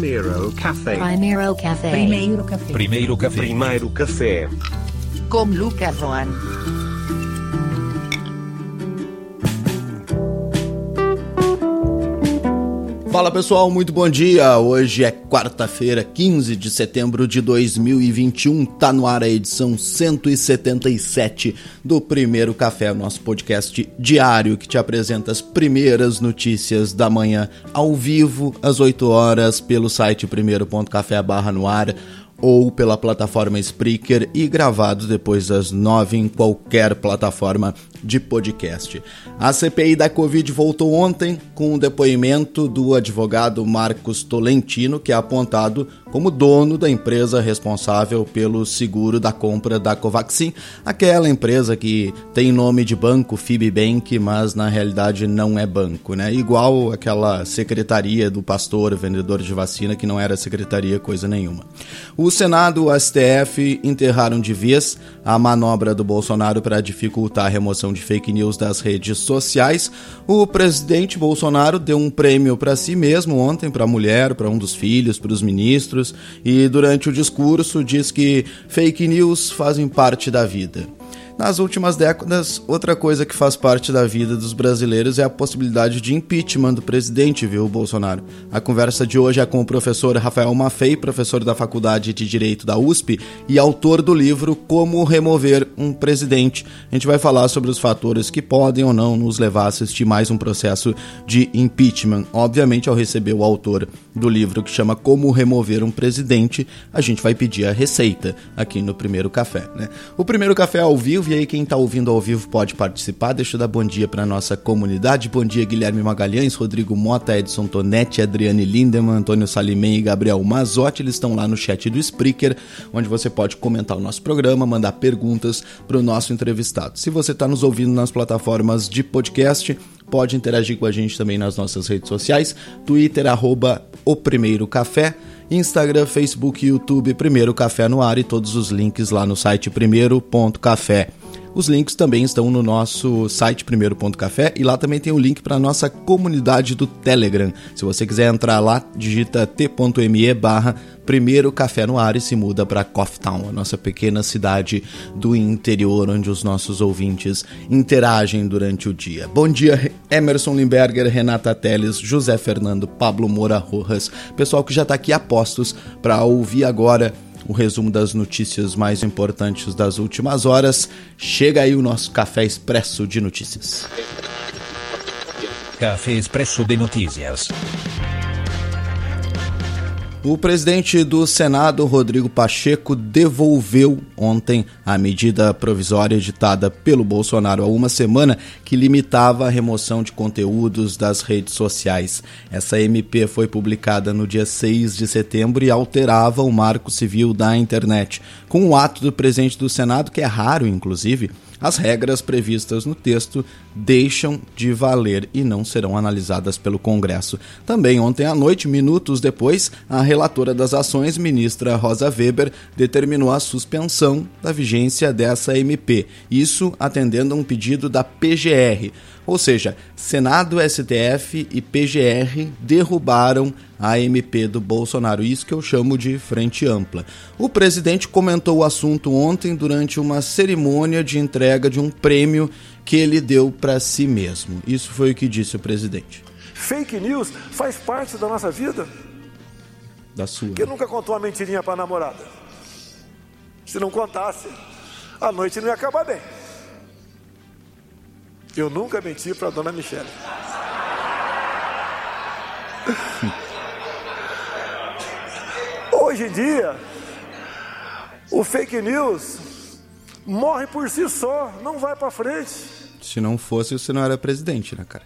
Primeiro Café. Primeiro Café. Primeiro café. Primeiro café. Primeiro Café. Com Lucas Joan. Fala pessoal, muito bom dia. Hoje é quarta-feira, 15 de setembro de 2021. Tá no ar a edição 177 do Primeiro Café, nosso podcast diário que te apresenta as primeiras notícias da manhã ao vivo às 8 horas pelo site primeiro.café barra no ar ou pela plataforma Spreaker e gravado depois das nove em qualquer plataforma de podcast. A CPI da Covid voltou ontem com o depoimento do advogado Marcos Tolentino, que é apontado como dono da empresa responsável pelo seguro da compra da Covaxin, aquela empresa que tem nome de banco Fibbank, mas na realidade não é banco, né? Igual aquela secretaria do pastor vendedor de vacina que não era secretaria coisa nenhuma. O Senado e o STF enterraram de vez a manobra do Bolsonaro para dificultar a remoção de fake news das redes sociais. O presidente Bolsonaro deu um prêmio para si mesmo ontem, para a mulher, para um dos filhos, para os ministros, e durante o discurso diz que fake news fazem parte da vida. Nas últimas décadas, outra coisa que faz parte da vida dos brasileiros é a possibilidade de impeachment do presidente, viu, Bolsonaro? A conversa de hoje é com o professor Rafael Maffei, professor da Faculdade de Direito da USP e autor do livro Como Remover um Presidente. A gente vai falar sobre os fatores que podem ou não nos levar a assistir mais um processo de impeachment. Obviamente, ao receber o autor do livro que chama Como Remover um Presidente, a gente vai pedir a receita aqui no Primeiro Café. Né? O Primeiro Café ao vivo e aí quem está ouvindo ao vivo pode participar. Deixa eu dar bom dia para nossa comunidade. Bom dia, Guilherme Magalhães, Rodrigo Mota, Edson Tonetti, Adriane Lindemann, Antônio Salimem e Gabriel Mazotti. Eles estão lá no chat do Spreaker, onde você pode comentar o nosso programa, mandar perguntas para o nosso entrevistado. Se você está nos ouvindo nas plataformas de podcast, pode interagir com a gente também nas nossas redes sociais, Twitter, arroba o Primeiro Café, Instagram, Facebook, YouTube, Primeiro Café no ar e todos os links lá no site primeiro.café. Os links também estão no nosso site primeiro.café e lá também tem o link para a nossa comunidade do Telegram. Se você quiser entrar lá, digita t.me barra primeiro café no ar e se muda para Cofftown, a nossa pequena cidade do interior onde os nossos ouvintes interagem durante o dia. Bom dia, Emerson Limberger, Renata Teles, José Fernando, Pablo Moura Rojas, pessoal que já está aqui a postos para ouvir agora o resumo das notícias mais importantes das últimas horas. Chega aí o nosso café expresso de notícias. Café expresso de notícias. O presidente do Senado, Rodrigo Pacheco, devolveu ontem a medida provisória editada pelo Bolsonaro há uma semana que limitava a remoção de conteúdos das redes sociais. Essa MP foi publicada no dia 6 de setembro e alterava o marco civil da internet. Com o ato do presidente do Senado, que é raro inclusive, as regras previstas no texto deixam de valer e não serão analisadas pelo Congresso. Também ontem à noite, minutos depois, a relatora das ações, ministra Rosa Weber, determinou a suspensão da vigência dessa MP. Isso atendendo a um pedido da PGR. Ou seja, Senado, STF e PGR derrubaram a MP do Bolsonaro. Isso que eu chamo de frente ampla. O presidente comentou o assunto ontem durante uma cerimônia de entrega de um prêmio que ele deu para si mesmo. Isso foi o que disse o presidente. Fake news faz parte da nossa vida. Da sua. Quem nunca contou uma mentirinha para namorada? Se não contasse, a noite não ia acabar bem. Eu nunca menti para dona Michele. Hoje em dia, o fake news morre por si só, não vai para frente. Se não fosse, você não era presidente, né, cara?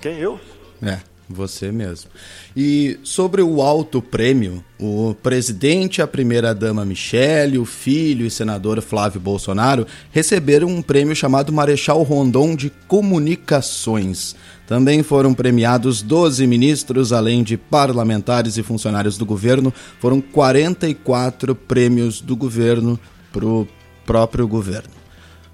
Quem eu? É, você mesmo. E sobre o alto prêmio, o presidente, a primeira-dama Michele, o filho e senador Flávio Bolsonaro receberam um prêmio chamado Marechal Rondon de Comunicações. Também foram premiados 12 ministros, além de parlamentares e funcionários do governo. Foram 44 prêmios do governo para o próprio governo.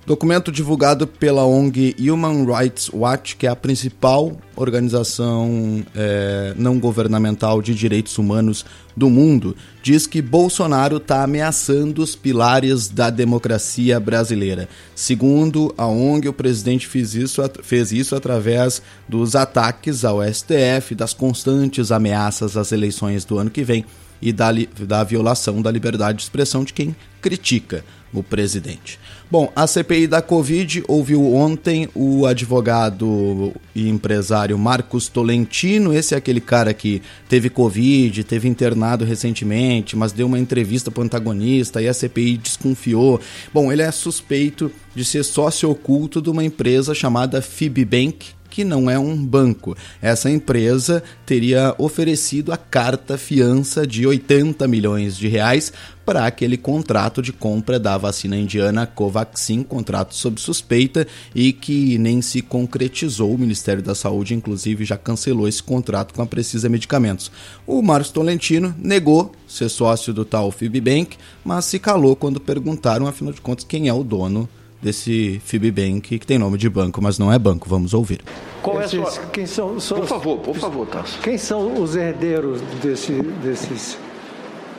Documento divulgado pela ONG Human Rights Watch, que é a principal organização é, não governamental de direitos humanos do mundo, diz que Bolsonaro está ameaçando os pilares da democracia brasileira. Segundo a ONG, o presidente fez isso, fez isso através dos ataques ao STF, das constantes ameaças às eleições do ano que vem e da, da violação da liberdade de expressão de quem critica o presidente. Bom, a CPI da Covid ouviu ontem o advogado e empresário Marcos Tolentino. Esse é aquele cara que teve Covid, teve internado recentemente, mas deu uma entrevista para o antagonista e a CPI desconfiou. Bom, ele é suspeito de ser sócio oculto de uma empresa chamada Fibbank, que não é um banco. Essa empresa teria oferecido a carta fiança de 80 milhões de reais para aquele contrato de compra da vacina indiana Covaxin, contrato sob suspeita e que nem se concretizou. O Ministério da Saúde, inclusive, já cancelou esse contrato com a Precisa Medicamentos. O Marcos Tolentino negou ser sócio do tal Fibbank, mas se calou quando perguntaram, afinal de contas, quem é o dono desse Fibbank, que tem nome de banco, mas não é banco. Vamos ouvir. Qual é a sua... quem são, são por favor, por favor, Tasso. Quem são os herdeiros desse, desses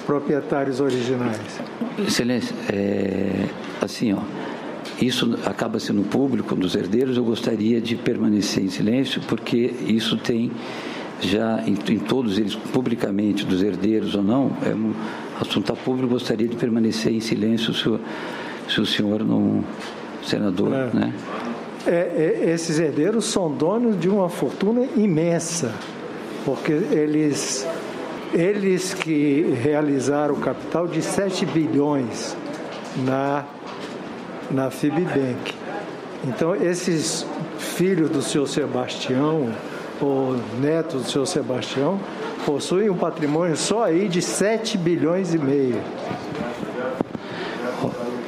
proprietários originais? Excelência, é, assim, ó, isso acaba sendo público dos herdeiros. Eu gostaria de permanecer em silêncio, porque isso tem já em, em todos eles, publicamente, dos herdeiros ou não, é um assunto público. Gostaria de permanecer em silêncio se o, se o senhor não senador, é. né? É, é, esses herdeiros são donos de uma fortuna imensa, porque eles, eles que realizaram o capital de 7 bilhões na, na Fibbank. Então, esses filhos do seu Sebastião, ou netos do seu Sebastião, possuem um patrimônio só aí de 7 bilhões e meio.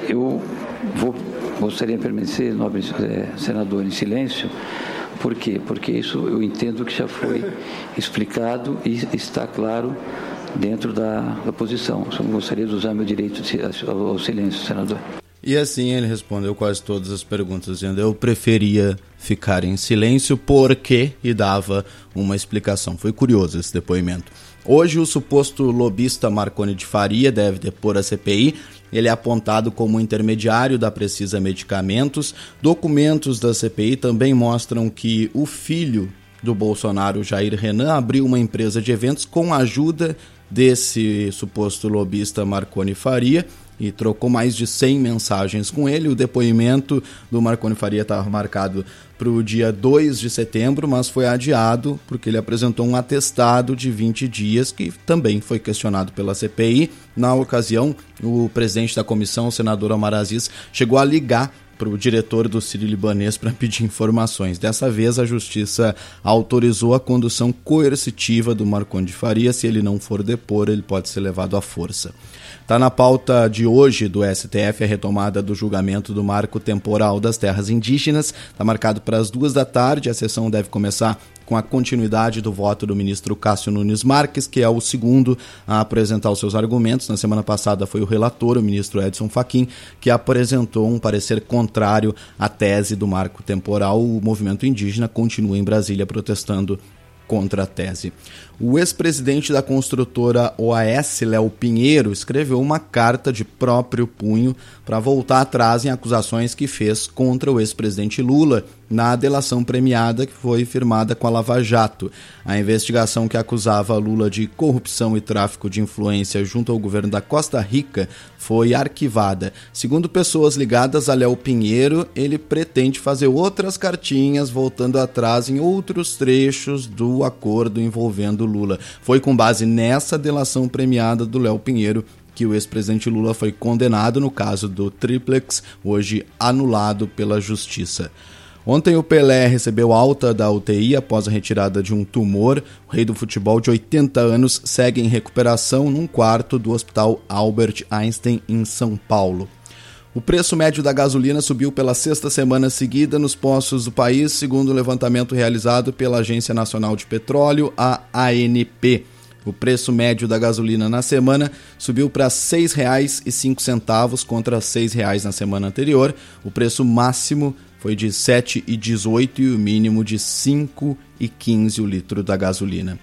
Eu vou gostaria de permanecer, nobre é, senador, em silêncio. Por quê? Porque isso eu entendo que já foi explicado e está claro dentro da, da posição. Só gostaria de usar meu direito ao silêncio, senador. E assim ele respondeu quase todas as perguntas, dizendo eu preferia ficar em silêncio porque e dava uma explicação. Foi curioso esse depoimento. Hoje o suposto lobista Marconi de Faria deve depor a CPI ele é apontado como intermediário da Precisa Medicamentos. Documentos da CPI também mostram que o filho do Bolsonaro, Jair Renan, abriu uma empresa de eventos com a ajuda desse suposto lobista Marconi Faria e trocou mais de 100 mensagens com ele. O depoimento do Marconi Faria estava marcado para o dia 2 de setembro, mas foi adiado porque ele apresentou um atestado de 20 dias que também foi questionado pela CPI. Na ocasião, o presidente da comissão, o senador Omar Aziz, chegou a ligar para o diretor do Ciro Libanês para pedir informações. Dessa vez, a justiça autorizou a condução coercitiva do Marconde Faria. Se ele não for depor, ele pode ser levado à força. Está na pauta de hoje do STF a retomada do julgamento do marco temporal das terras indígenas. Está marcado para as duas da tarde. A sessão deve começar com a continuidade do voto do ministro Cássio Nunes Marques, que é o segundo a apresentar os seus argumentos. Na semana passada foi o relator, o ministro Edson Fachin, que apresentou um parecer contrário à tese do marco temporal. O movimento indígena continua em Brasília protestando contra a tese. O ex-presidente da construtora OAS, Léo Pinheiro, escreveu uma carta de próprio punho para voltar atrás em acusações que fez contra o ex-presidente Lula na delação premiada que foi firmada com a Lava Jato. A investigação que acusava Lula de corrupção e tráfico de influência junto ao governo da Costa Rica foi arquivada. Segundo pessoas ligadas a Léo Pinheiro, ele pretende fazer outras cartinhas voltando atrás em outros trechos do acordo envolvendo Lula. Foi com base nessa delação premiada do Léo Pinheiro que o ex-presidente Lula foi condenado no caso do triplex, hoje anulado pela justiça. Ontem o Pelé recebeu alta da UTI após a retirada de um tumor. O rei do futebol de 80 anos segue em recuperação num quarto do Hospital Albert Einstein em São Paulo. O preço médio da gasolina subiu pela sexta semana seguida nos postos do país, segundo o levantamento realizado pela Agência Nacional de Petróleo, a ANP. O preço médio da gasolina na semana subiu para R$ 6,05 contra R$ 6,00 na semana anterior. O preço máximo foi de R$ 7,18 e o mínimo de R$ 5,15 o litro da gasolina.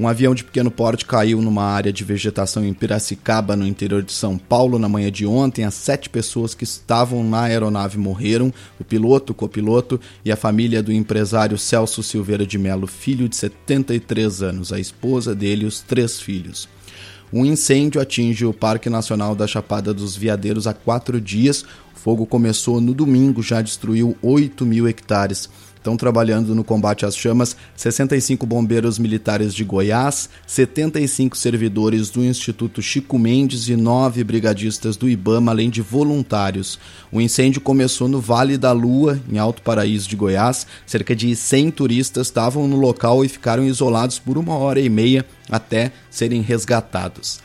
Um avião de pequeno porte caiu numa área de vegetação em Piracicaba, no interior de São Paulo, na manhã de ontem. As sete pessoas que estavam na aeronave morreram: o piloto, o copiloto e a família do empresário Celso Silveira de Melo, filho de 73 anos, a esposa dele e os três filhos. Um incêndio atinge o Parque Nacional da Chapada dos Veadeiros há quatro dias. O fogo começou no domingo, já destruiu 8 mil hectares. Estão trabalhando no combate às chamas 65 bombeiros militares de Goiás, 75 servidores do Instituto Chico Mendes e 9 brigadistas do IBAMA, além de voluntários. O incêndio começou no Vale da Lua, em Alto Paraíso de Goiás. Cerca de 100 turistas estavam no local e ficaram isolados por uma hora e meia até serem resgatados.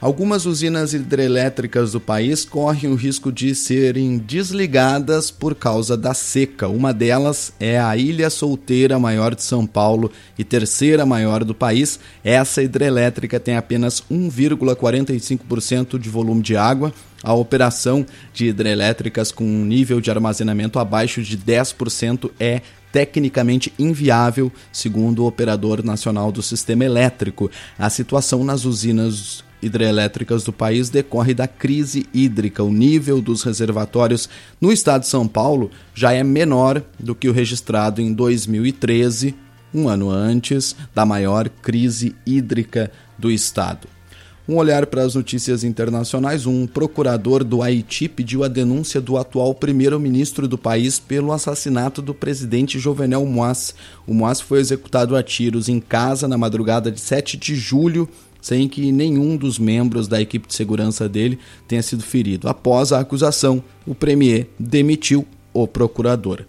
Algumas usinas hidrelétricas do país correm o risco de serem desligadas por causa da seca. Uma delas é a Ilha Solteira, maior de São Paulo e terceira maior do país. Essa hidrelétrica tem apenas 1,45% de volume de água. A operação de hidrelétricas com um nível de armazenamento abaixo de 10% é tecnicamente inviável, segundo o operador nacional do sistema elétrico. A situação nas usinas hidrelétricas do país decorre da crise hídrica. O nível dos reservatórios no estado de São Paulo já é menor do que o registrado em 2013, um ano antes da maior crise hídrica do estado. Um olhar para as notícias internacionais: um procurador do Haiti pediu a denúncia do atual primeiro-ministro do país pelo assassinato do presidente Jovenel Moaz. O Moaz foi executado a tiros em casa na madrugada de 7 de julho sem que nenhum dos membros da equipe de segurança dele tenha sido ferido. Após a acusação, o premier demitiu o procurador.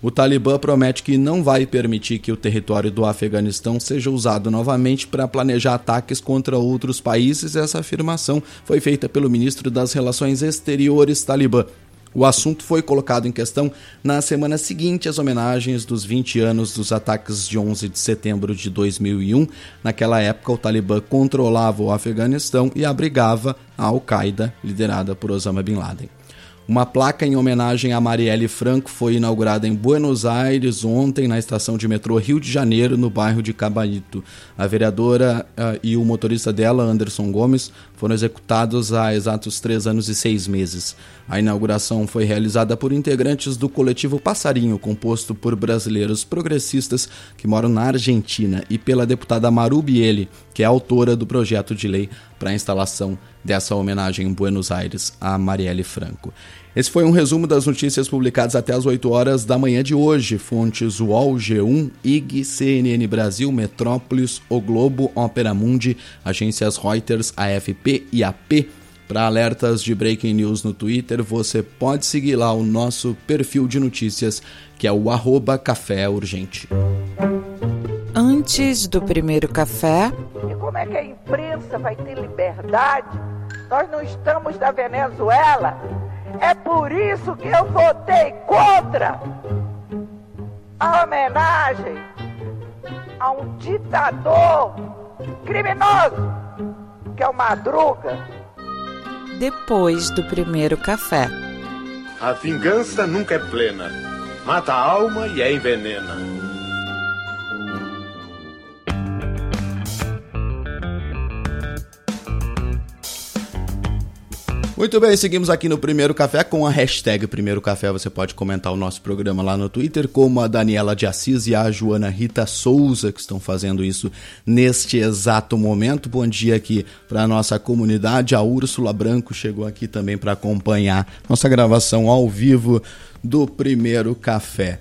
O Talibã promete que não vai permitir que o território do Afeganistão seja usado novamente para planejar ataques contra outros países. Essa afirmação foi feita pelo ministro das Relações Exteriores talibã, o assunto foi colocado em questão na semana seguinte às homenagens dos 20 anos dos ataques de 11 de setembro de 2001. Naquela época, o Talibã controlava o Afeganistão e abrigava a Al-Qaeda, liderada por Osama Bin Laden. Uma placa em homenagem a Marielle Franco foi inaugurada em Buenos Aires ontem na estação de metrô Rio de Janeiro, no bairro de Cabanito. A vereadora uh, e o motorista dela, Anderson Gomes, foram executados há exatos três anos e seis meses. A inauguração foi realizada por integrantes do coletivo Passarinho, composto por brasileiros progressistas que moram na Argentina, e pela deputada Maru Bieli, que é autora do projeto de lei para a instalação dessa homenagem em Buenos Aires a Marielle Franco. Esse foi um resumo das notícias publicadas até as 8 horas da manhã de hoje. Fontes UOL, G1, IG, CNN Brasil, Metrópolis, O Globo, Opera Mundi, agências Reuters, AFP e AP. Para alertas de breaking news no Twitter, você pode seguir lá o nosso perfil de notícias, que é o arroba Café Urgente. Antes do primeiro café. E como é que a imprensa vai ter liberdade? Nós não estamos da Venezuela. É por isso que eu votei contra a homenagem a um ditador criminoso, que é o Madruga depois do primeiro café. A vingança nunca é plena. Mata a alma e é envenena. Muito bem, seguimos aqui no Primeiro Café com a hashtag Primeiro Café. Você pode comentar o nosso programa lá no Twitter, como a Daniela de Assis e a Joana Rita Souza, que estão fazendo isso neste exato momento. Bom dia aqui para a nossa comunidade. A Úrsula Branco chegou aqui também para acompanhar nossa gravação ao vivo do Primeiro Café.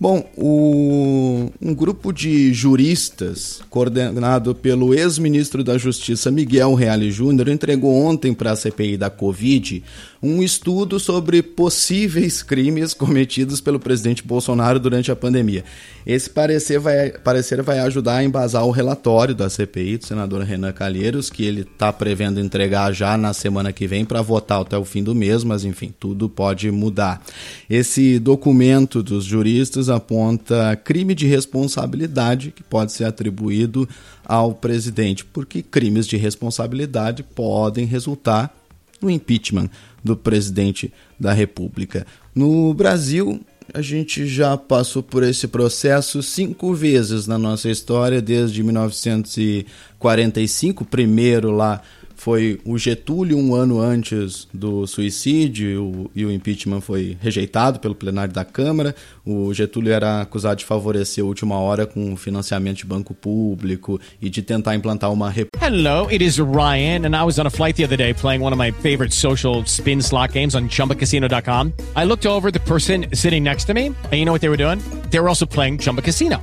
Bom, o, um grupo de juristas, coordenado pelo ex-ministro da Justiça Miguel Reale Júnior, entregou ontem para a CPI da Covid um estudo sobre possíveis crimes cometidos pelo presidente Bolsonaro durante a pandemia. Esse parecer vai, parecer vai ajudar a embasar o relatório da CPI do senador Renan Calheiros, que ele está prevendo entregar já na semana que vem para votar até o fim do mês, mas enfim, tudo pode mudar. Esse documento dos juristas aponta crime de responsabilidade que pode ser atribuído ao presidente, porque crimes de responsabilidade podem resultar no impeachment do presidente da República. No Brasil, a gente já passou por esse processo cinco vezes na nossa história, desde 1945, primeiro lá foi o Getúlio um ano antes do suicídio e o impeachment foi rejeitado pelo plenário da Câmara. O Getúlio era acusado de favorecer a última hora com financiamento de banco público e de tentar implantar uma Hello, it is Ryan and I was on a flight the other day playing one of my favorite social spin slot games on chumbacasino.com. I looked over the person sitting next to me and you know what they were doing? They were also playing Chumba Casino.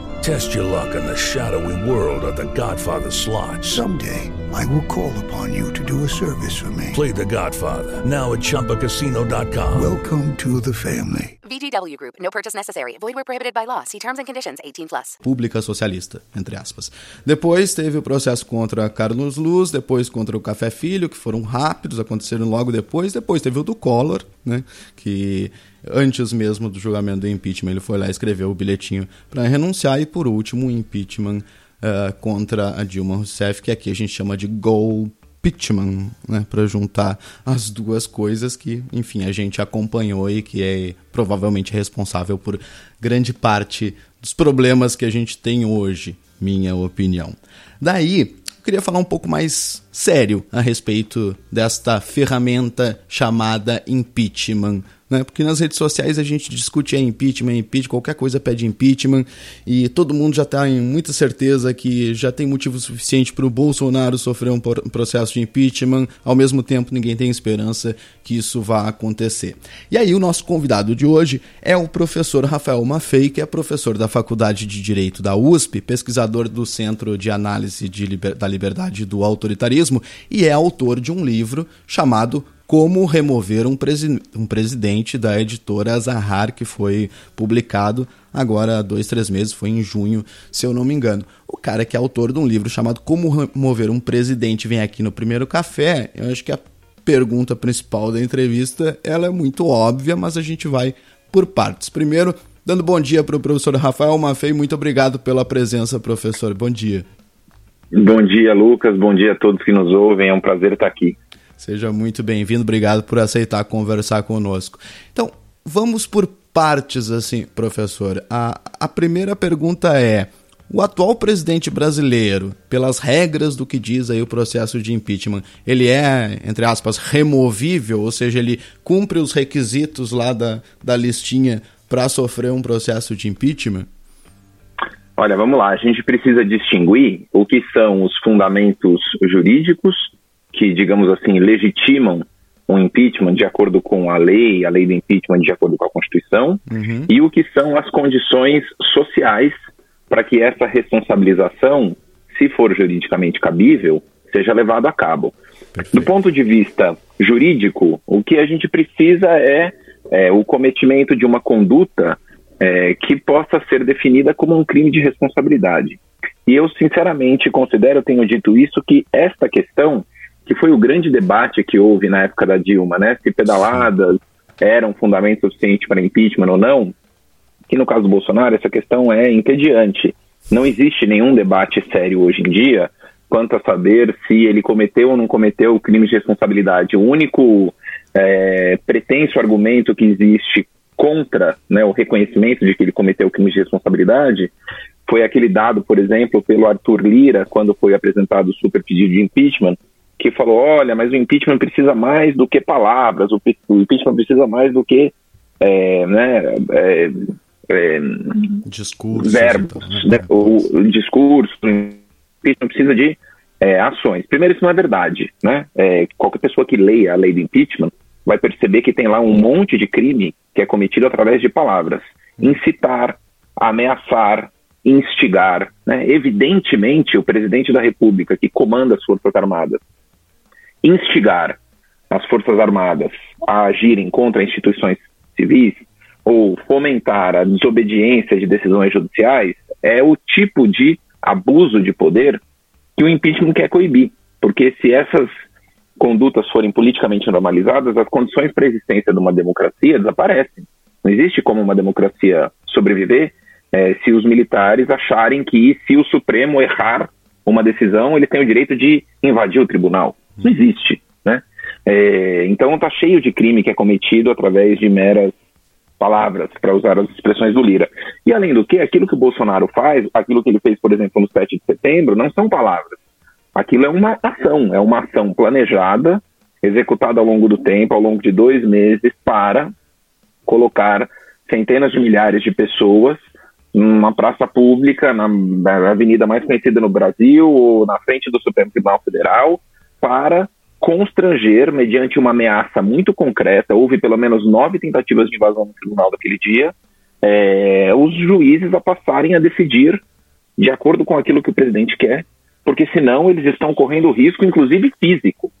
Test your luck in the shadowy world of The Godfather slot. Someday, I will call upon you to do a service for me. Play The Godfather now at ChumbaCasino.com. Welcome to the family. VGW Group. No purchase necessary. Void where prohibited by law. See terms and conditions. 18 plus. Pública socialista, entre aspas. Depois teve o processo contra Carlos Luz, depois contra o Café Filho, que foram rápidos, aconteceram logo depois. Depois teve o do Collor, né, que antes mesmo do julgamento do impeachment ele foi lá e escreveu o bilhetinho para renunciar. E por último, o impeachment uh, contra a Dilma Rousseff, que aqui a gente chama de golpe né, para juntar as duas coisas que, enfim, a gente acompanhou e que é provavelmente responsável por grande parte dos problemas que a gente tem hoje, minha opinião. Daí, eu queria falar um pouco mais sério a respeito desta ferramenta chamada impeachment né? Porque nas redes sociais a gente discute é impeachment, é impeachment, qualquer coisa pede impeachment e todo mundo já está em muita certeza que já tem motivo suficiente para o Bolsonaro sofrer um processo de impeachment. Ao mesmo tempo, ninguém tem esperança que isso vá acontecer. E aí, o nosso convidado de hoje é o professor Rafael Maffei, que é professor da Faculdade de Direito da USP, pesquisador do Centro de Análise de Liber da Liberdade do Autoritarismo e é autor de um livro chamado como remover um, presi um presidente da editora Zahar, que foi publicado agora há dois, três meses, foi em junho, se eu não me engano. O cara que é autor de um livro chamado Como Remover um Presidente vem aqui no Primeiro Café, eu acho que a pergunta principal da entrevista ela é muito óbvia, mas a gente vai por partes. Primeiro, dando bom dia para o professor Rafael Maffei, muito obrigado pela presença, professor. Bom dia. Bom dia, Lucas. Bom dia a todos que nos ouvem. É um prazer estar aqui. Seja muito bem-vindo, obrigado por aceitar conversar conosco. Então, vamos por partes, assim, professor. A, a primeira pergunta é: o atual presidente brasileiro, pelas regras do que diz aí o processo de impeachment, ele é, entre aspas, removível, ou seja, ele cumpre os requisitos lá da, da listinha para sofrer um processo de impeachment? Olha, vamos lá, a gente precisa distinguir o que são os fundamentos jurídicos que, digamos assim, legitimam um impeachment de acordo com a lei, a lei do impeachment de acordo com a Constituição, uhum. e o que são as condições sociais para que essa responsabilização, se for juridicamente cabível, seja levada a cabo. Perfeito. Do ponto de vista jurídico, o que a gente precisa é, é o cometimento de uma conduta é, que possa ser definida como um crime de responsabilidade. E eu, sinceramente, considero, tenho dito isso, que esta questão que foi o grande debate que houve na época da Dilma, né? Se pedaladas eram fundamento suficiente para impeachment ou não, que no caso do Bolsonaro essa questão é entediante. Não existe nenhum debate sério hoje em dia quanto a saber se ele cometeu ou não cometeu crime de responsabilidade. O único é, pretenso argumento que existe contra né, o reconhecimento de que ele cometeu crime de responsabilidade foi aquele dado, por exemplo, pelo Arthur Lira, quando foi apresentado o super pedido de impeachment, que falou: olha, mas o impeachment precisa mais do que palavras, o, impeachment precisa mais do que é, né, é, é, discursos, verbos, então, né? o, o, discurso, o impeachment precisa de é, ações. Primeiro, isso não é verdade, né? É, qualquer pessoa que leia a lei do impeachment vai perceber que tem lá um monte de crime que é cometido através de palavras. Incitar, ameaçar, instigar. Né? Evidentemente, o presidente da República, que comanda as Forças Armadas, instigar as Forças Armadas a agirem contra instituições civis ou fomentar a desobediência de decisões judiciais é o tipo de abuso de poder que o impeachment quer coibir. Porque se essas condutas forem politicamente normalizadas, as condições para a existência de uma democracia desaparecem. Não existe como uma democracia sobreviver é, se os militares acharem que se o Supremo errar uma decisão, ele tem o direito de invadir o tribunal. Não existe, né? É, então está cheio de crime que é cometido através de meras palavras, para usar as expressões do Lira. E além do que, aquilo que o Bolsonaro faz, aquilo que ele fez, por exemplo, no 7 de setembro, não são palavras. Aquilo é uma ação, é uma ação planejada, executada ao longo do tempo, ao longo de dois meses, para colocar centenas de milhares de pessoas numa praça pública, na avenida mais conhecida no Brasil, ou na frente do Supremo Tribunal Federal, para constranger, mediante uma ameaça muito concreta, houve pelo menos nove tentativas de invasão no tribunal daquele dia, é, os juízes a passarem a decidir de acordo com aquilo que o presidente quer porque senão eles estão correndo risco, inclusive físico.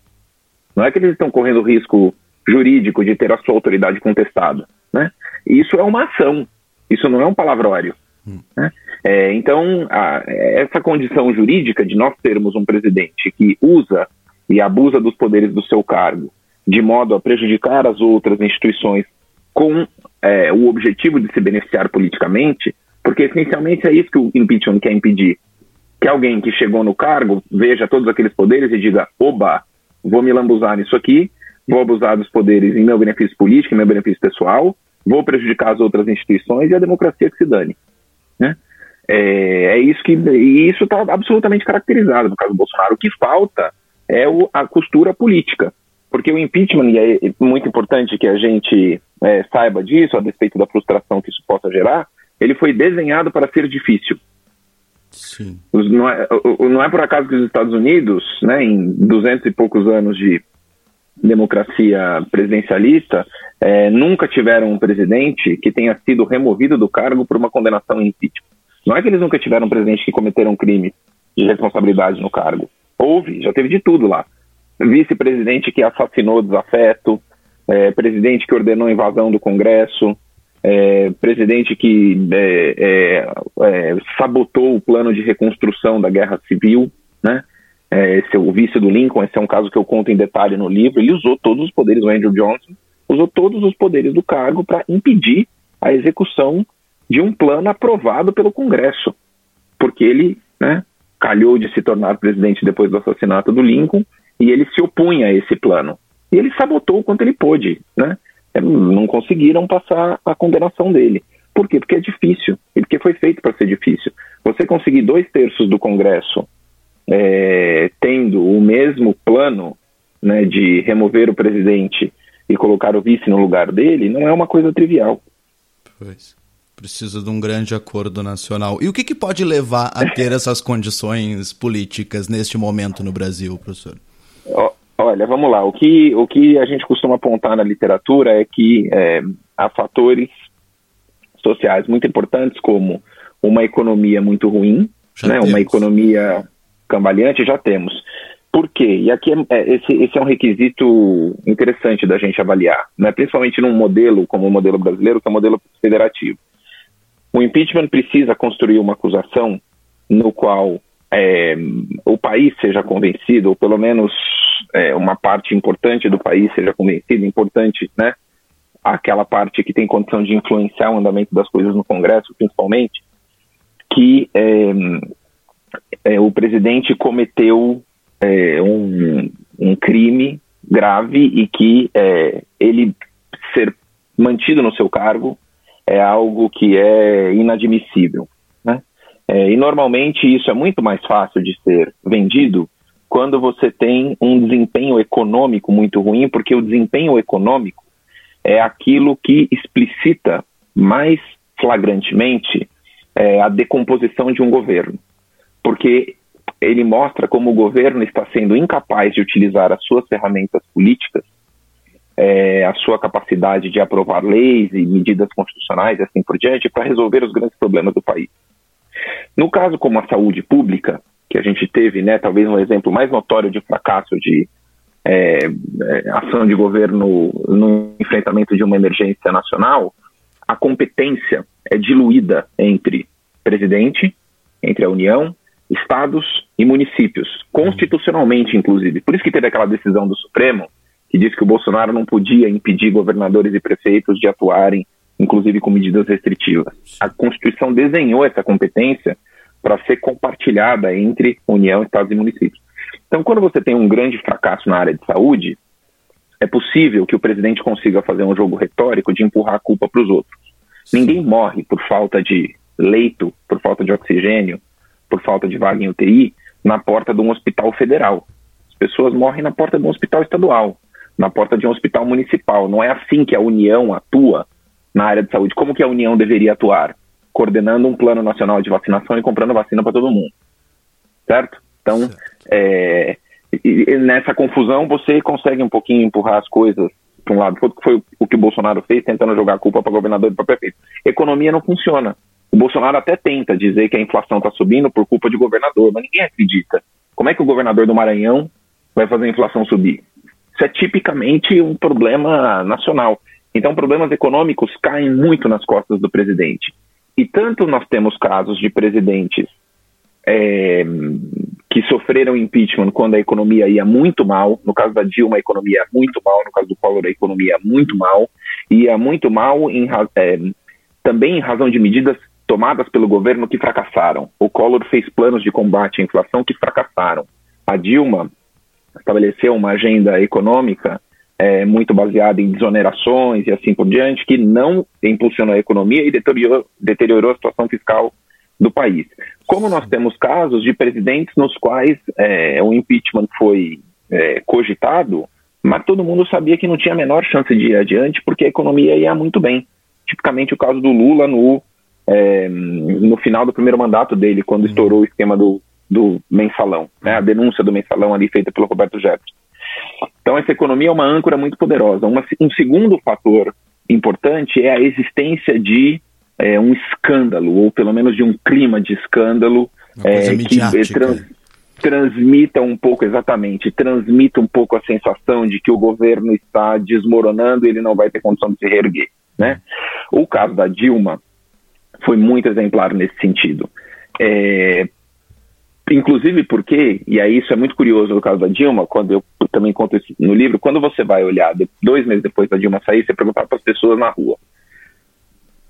Não é que eles estão correndo risco jurídico de ter a sua autoridade contestada. Né? Isso é uma ação, isso não é um palavrório. Hum. Né? É, então, a, essa condição jurídica de nós termos um presidente que usa e abusa dos poderes do seu cargo de modo a prejudicar as outras instituições com é, o objetivo de se beneficiar politicamente, porque essencialmente é isso que o impeachment quer impedir que alguém que chegou no cargo veja todos aqueles poderes e diga: oba, vou me lambuzar nisso aqui, vou abusar dos poderes em meu benefício político, em meu benefício pessoal, vou prejudicar as outras instituições e a democracia que se dane. Né? É, é isso que e isso está absolutamente caracterizado no caso do Bolsonaro. O que falta é o, a costura política, porque o impeachment e é muito importante que a gente é, saiba disso a despeito da frustração que isso possa gerar. Ele foi desenhado para ser difícil. Sim. Não é, não é por acaso que os Estados Unidos, né, em duzentos e poucos anos de democracia presidencialista, é, nunca tiveram um presidente que tenha sido removido do cargo por uma condenação em impeachment. Não é que eles nunca tiveram um presidente que cometeram um crime de responsabilidade no cargo. Houve, já teve de tudo lá. Vice-presidente que assassinou desafeto, é, presidente que ordenou a invasão do Congresso, é, presidente que é, é, é, sabotou o plano de reconstrução da guerra civil, né? É, esse é o vice do Lincoln, esse é um caso que eu conto em detalhe no livro. Ele usou todos os poderes, o Andrew Johnson usou todos os poderes do cargo para impedir a execução de um plano aprovado pelo Congresso, porque ele né, calhou de se tornar presidente depois do assassinato do Lincoln e ele se opunha a esse plano. E ele sabotou o quanto ele pôde, né? É, não conseguiram passar a condenação dele. Por quê? Porque é difícil, e porque foi feito para ser difícil. Você conseguir dois terços do Congresso é, tendo o mesmo plano né, de remover o presidente e colocar o vice no lugar dele não é uma coisa trivial. Pois. Precisa de um grande acordo nacional. E o que, que pode levar a ter essas condições políticas neste momento no Brasil, professor? Olha, vamos lá. O que, o que a gente costuma apontar na literatura é que é, há fatores sociais muito importantes, como uma economia muito ruim, né, uma economia cambaleante, já temos. Por quê? E aqui é, é, esse, esse, é um requisito interessante da gente avaliar, né, principalmente num modelo como o modelo brasileiro, que é o modelo federativo. O impeachment precisa construir uma acusação no qual é, o país seja convencido, ou pelo menos é, uma parte importante do país seja convencida, importante, né? Aquela parte que tem condição de influenciar o andamento das coisas no Congresso, principalmente, que é, é, o presidente cometeu é, um, um, crime grave e que é, ele ser mantido no seu cargo é algo que é inadmissível. Né? É, e normalmente isso é muito mais fácil de ser vendido quando você tem um desempenho econômico muito ruim, porque o desempenho econômico é aquilo que explicita mais flagrantemente é, a decomposição de um governo. Porque ele mostra como o governo está sendo incapaz de utilizar as suas ferramentas políticas, é, a sua capacidade de aprovar leis e medidas constitucionais e assim por diante, para resolver os grandes problemas do país. No caso como a saúde pública, que a gente teve, né, talvez um exemplo mais notório de fracasso de é, é, ação de governo no enfrentamento de uma emergência nacional, a competência é diluída entre presidente, entre a União, estados e municípios, constitucionalmente, inclusive. Por isso que teve aquela decisão do Supremo que disse que o Bolsonaro não podia impedir governadores e prefeitos de atuarem, inclusive com medidas restritivas. A Constituição desenhou essa competência para ser compartilhada entre União, Estados e municípios. Então, quando você tem um grande fracasso na área de saúde, é possível que o presidente consiga fazer um jogo retórico de empurrar a culpa para os outros. Ninguém morre por falta de leito, por falta de oxigênio, por falta de vaga em UTI na porta de um hospital federal. As pessoas morrem na porta de um hospital estadual, na porta de um hospital municipal. Não é assim que a União atua na área de saúde. Como que a União deveria atuar? Coordenando um plano nacional de vacinação e comprando vacina para todo mundo. Certo? Então, é, e, e nessa confusão, você consegue um pouquinho empurrar as coisas para um lado. Foi o que o Bolsonaro fez, tentando jogar a culpa para governador e para prefeito. Economia não funciona. O Bolsonaro até tenta dizer que a inflação está subindo por culpa de governador, mas ninguém acredita. Como é que o governador do Maranhão vai fazer a inflação subir? Isso é tipicamente um problema nacional. Então, problemas econômicos caem muito nas costas do presidente. E tanto nós temos casos de presidentes é, que sofreram impeachment quando a economia ia muito mal. No caso da Dilma, a economia ia muito mal. No caso do Collor, a economia ia muito mal. Ia muito mal em, é, também em razão de medidas tomadas pelo governo que fracassaram. O Collor fez planos de combate à inflação que fracassaram. A Dilma estabeleceu uma agenda econômica é, muito baseada em desonerações e assim por diante, que não impulsionou a economia e deteriorou, deteriorou a situação fiscal do país. Como nós temos casos de presidentes nos quais é, o impeachment foi é, cogitado, mas todo mundo sabia que não tinha a menor chance de ir adiante porque a economia ia muito bem. Tipicamente o caso do Lula no, é, no final do primeiro mandato dele, quando estourou o esquema do, do mensalão, né, a denúncia do mensalão ali feita pelo Roberto Jefferson. Então essa economia é uma âncora muito poderosa. Uma, um segundo fator importante é a existência de é, um escândalo, ou pelo menos de um clima de escândalo é, que trans, transmita um pouco, exatamente, transmita um pouco a sensação de que o governo está desmoronando e ele não vai ter condição de se reerguer. Né? O caso da Dilma foi muito exemplar nesse sentido. É, inclusive porque, e aí isso é muito curioso no caso da Dilma, quando eu também conto isso no livro, quando você vai olhar dois meses depois da Dilma sair, você perguntar para as pessoas na rua,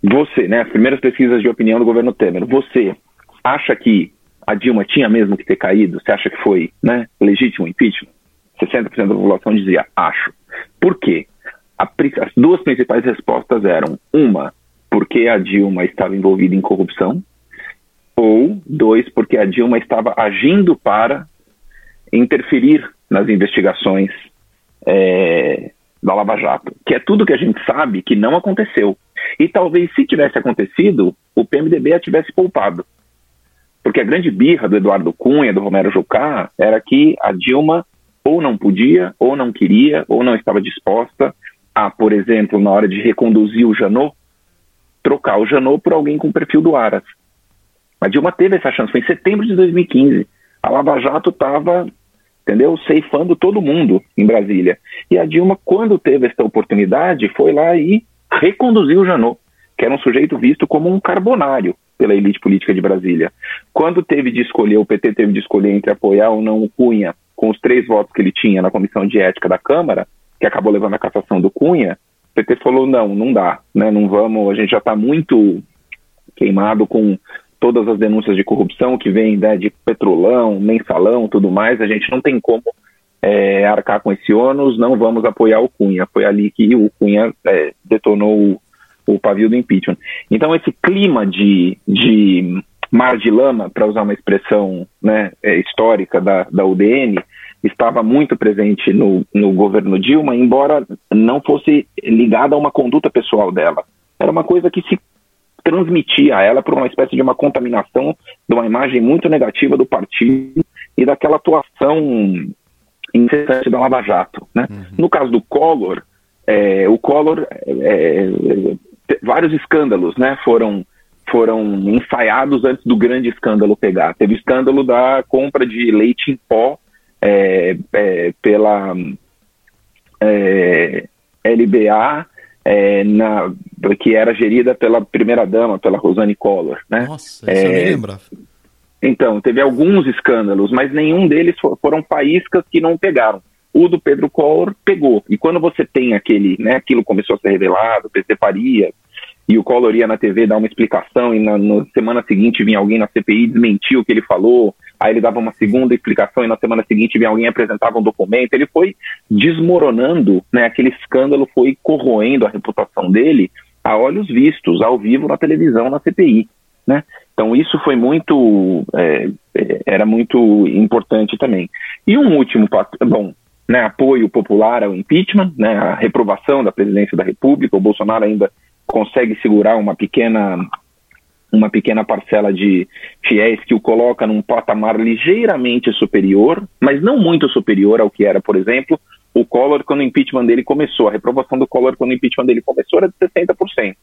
você, né, as primeiras pesquisas de opinião do governo Temer, você acha que a Dilma tinha mesmo que ter caído? Você acha que foi né, legítimo impeachment? 60% da população dizia, acho. Por quê? A, as duas principais respostas eram: uma, porque a Dilma estava envolvida em corrupção, ou dois, porque a Dilma estava agindo para interferir nas investigações é, da Lava Jato, que é tudo que a gente sabe que não aconteceu. E talvez, se tivesse acontecido, o PMDB a tivesse poupado. Porque a grande birra do Eduardo Cunha, do Romero Jucá, era que a Dilma ou não podia, ou não queria, ou não estava disposta a, por exemplo, na hora de reconduzir o Janot, trocar o Janot por alguém com perfil do Aras. A Dilma teve essa chance, foi em setembro de 2015. A Lava Jato estava, entendeu, ceifando todo mundo em Brasília. E a Dilma, quando teve essa oportunidade, foi lá e reconduziu o Janot, que era um sujeito visto como um carbonário pela elite política de Brasília. Quando teve de escolher, o PT teve de escolher entre apoiar ou não o Cunha, com os três votos que ele tinha na Comissão de Ética da Câmara, que acabou levando a cassação do Cunha, o PT falou, não, não dá, né, não vamos, a gente já está muito queimado com todas as denúncias de corrupção que vêm né, de petrolão, mensalão, tudo mais, a gente não tem como é, arcar com esse ônus, não vamos apoiar o Cunha. Foi ali que o Cunha é, detonou o, o pavio do impeachment. Então, esse clima de, de mar de lama, para usar uma expressão né, é, histórica da, da UDN, estava muito presente no, no governo Dilma, embora não fosse ligada a uma conduta pessoal dela. Era uma coisa que se transmitia a ela por uma espécie de uma contaminação de uma imagem muito negativa do partido e daquela atuação incessante da Lava Jato. Né? Uhum. No caso do Collor, é, o Collor, é, é, vários escândalos né, foram, foram ensaiados antes do grande escândalo pegar. Teve o escândalo da compra de leite em pó é, é, pela é, na, que era gerida pela primeira-dama, pela Rosane Collor. Né? Nossa, isso eu nem lembrava. Então, teve alguns escândalos, mas nenhum deles foram faíscas que não pegaram. O do Pedro Collor pegou. E quando você tem aquele, né, aquilo começou a ser revelado, o PC faria, e o Collor ia na TV dar uma explicação, e na, na semana seguinte vinha alguém na CPI desmentir o que ele falou, aí ele dava uma segunda explicação, e na semana seguinte vinha alguém apresentava um documento. Ele foi desmoronando, né, aquele escândalo foi corroendo a reputação dele a olhos vistos, ao vivo na televisão, na CPI. Né? Então isso foi muito, é, é, era muito importante também. E um último, bom, né, apoio popular ao impeachment, né, a reprovação da presidência da República, o Bolsonaro ainda consegue segurar uma pequena uma pequena parcela de fiéis que o coloca num patamar ligeiramente superior, mas não muito superior ao que era, por exemplo, o Collor quando o impeachment dele começou. A reprovação do Collor quando o impeachment dele começou era de 60%.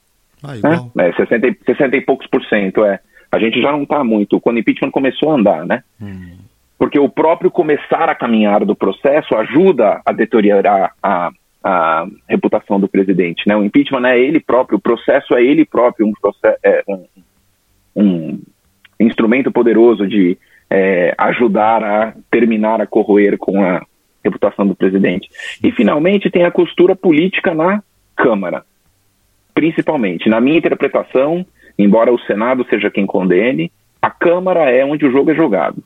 Ah, né? é, 60, 60 e poucos por cento, é. A gente já não está muito. Quando o impeachment começou a andar, né? Hum. Porque o próprio começar a caminhar do processo ajuda a deteriorar a, a reputação do presidente, né? O impeachment é ele próprio, o processo é ele próprio, um, processo, é, um, um instrumento poderoso de é, ajudar a terminar a corroer com a reputação do presidente. E finalmente tem a costura política na Câmara principalmente. Na minha interpretação, embora o Senado seja quem condene, a Câmara é onde o jogo é jogado.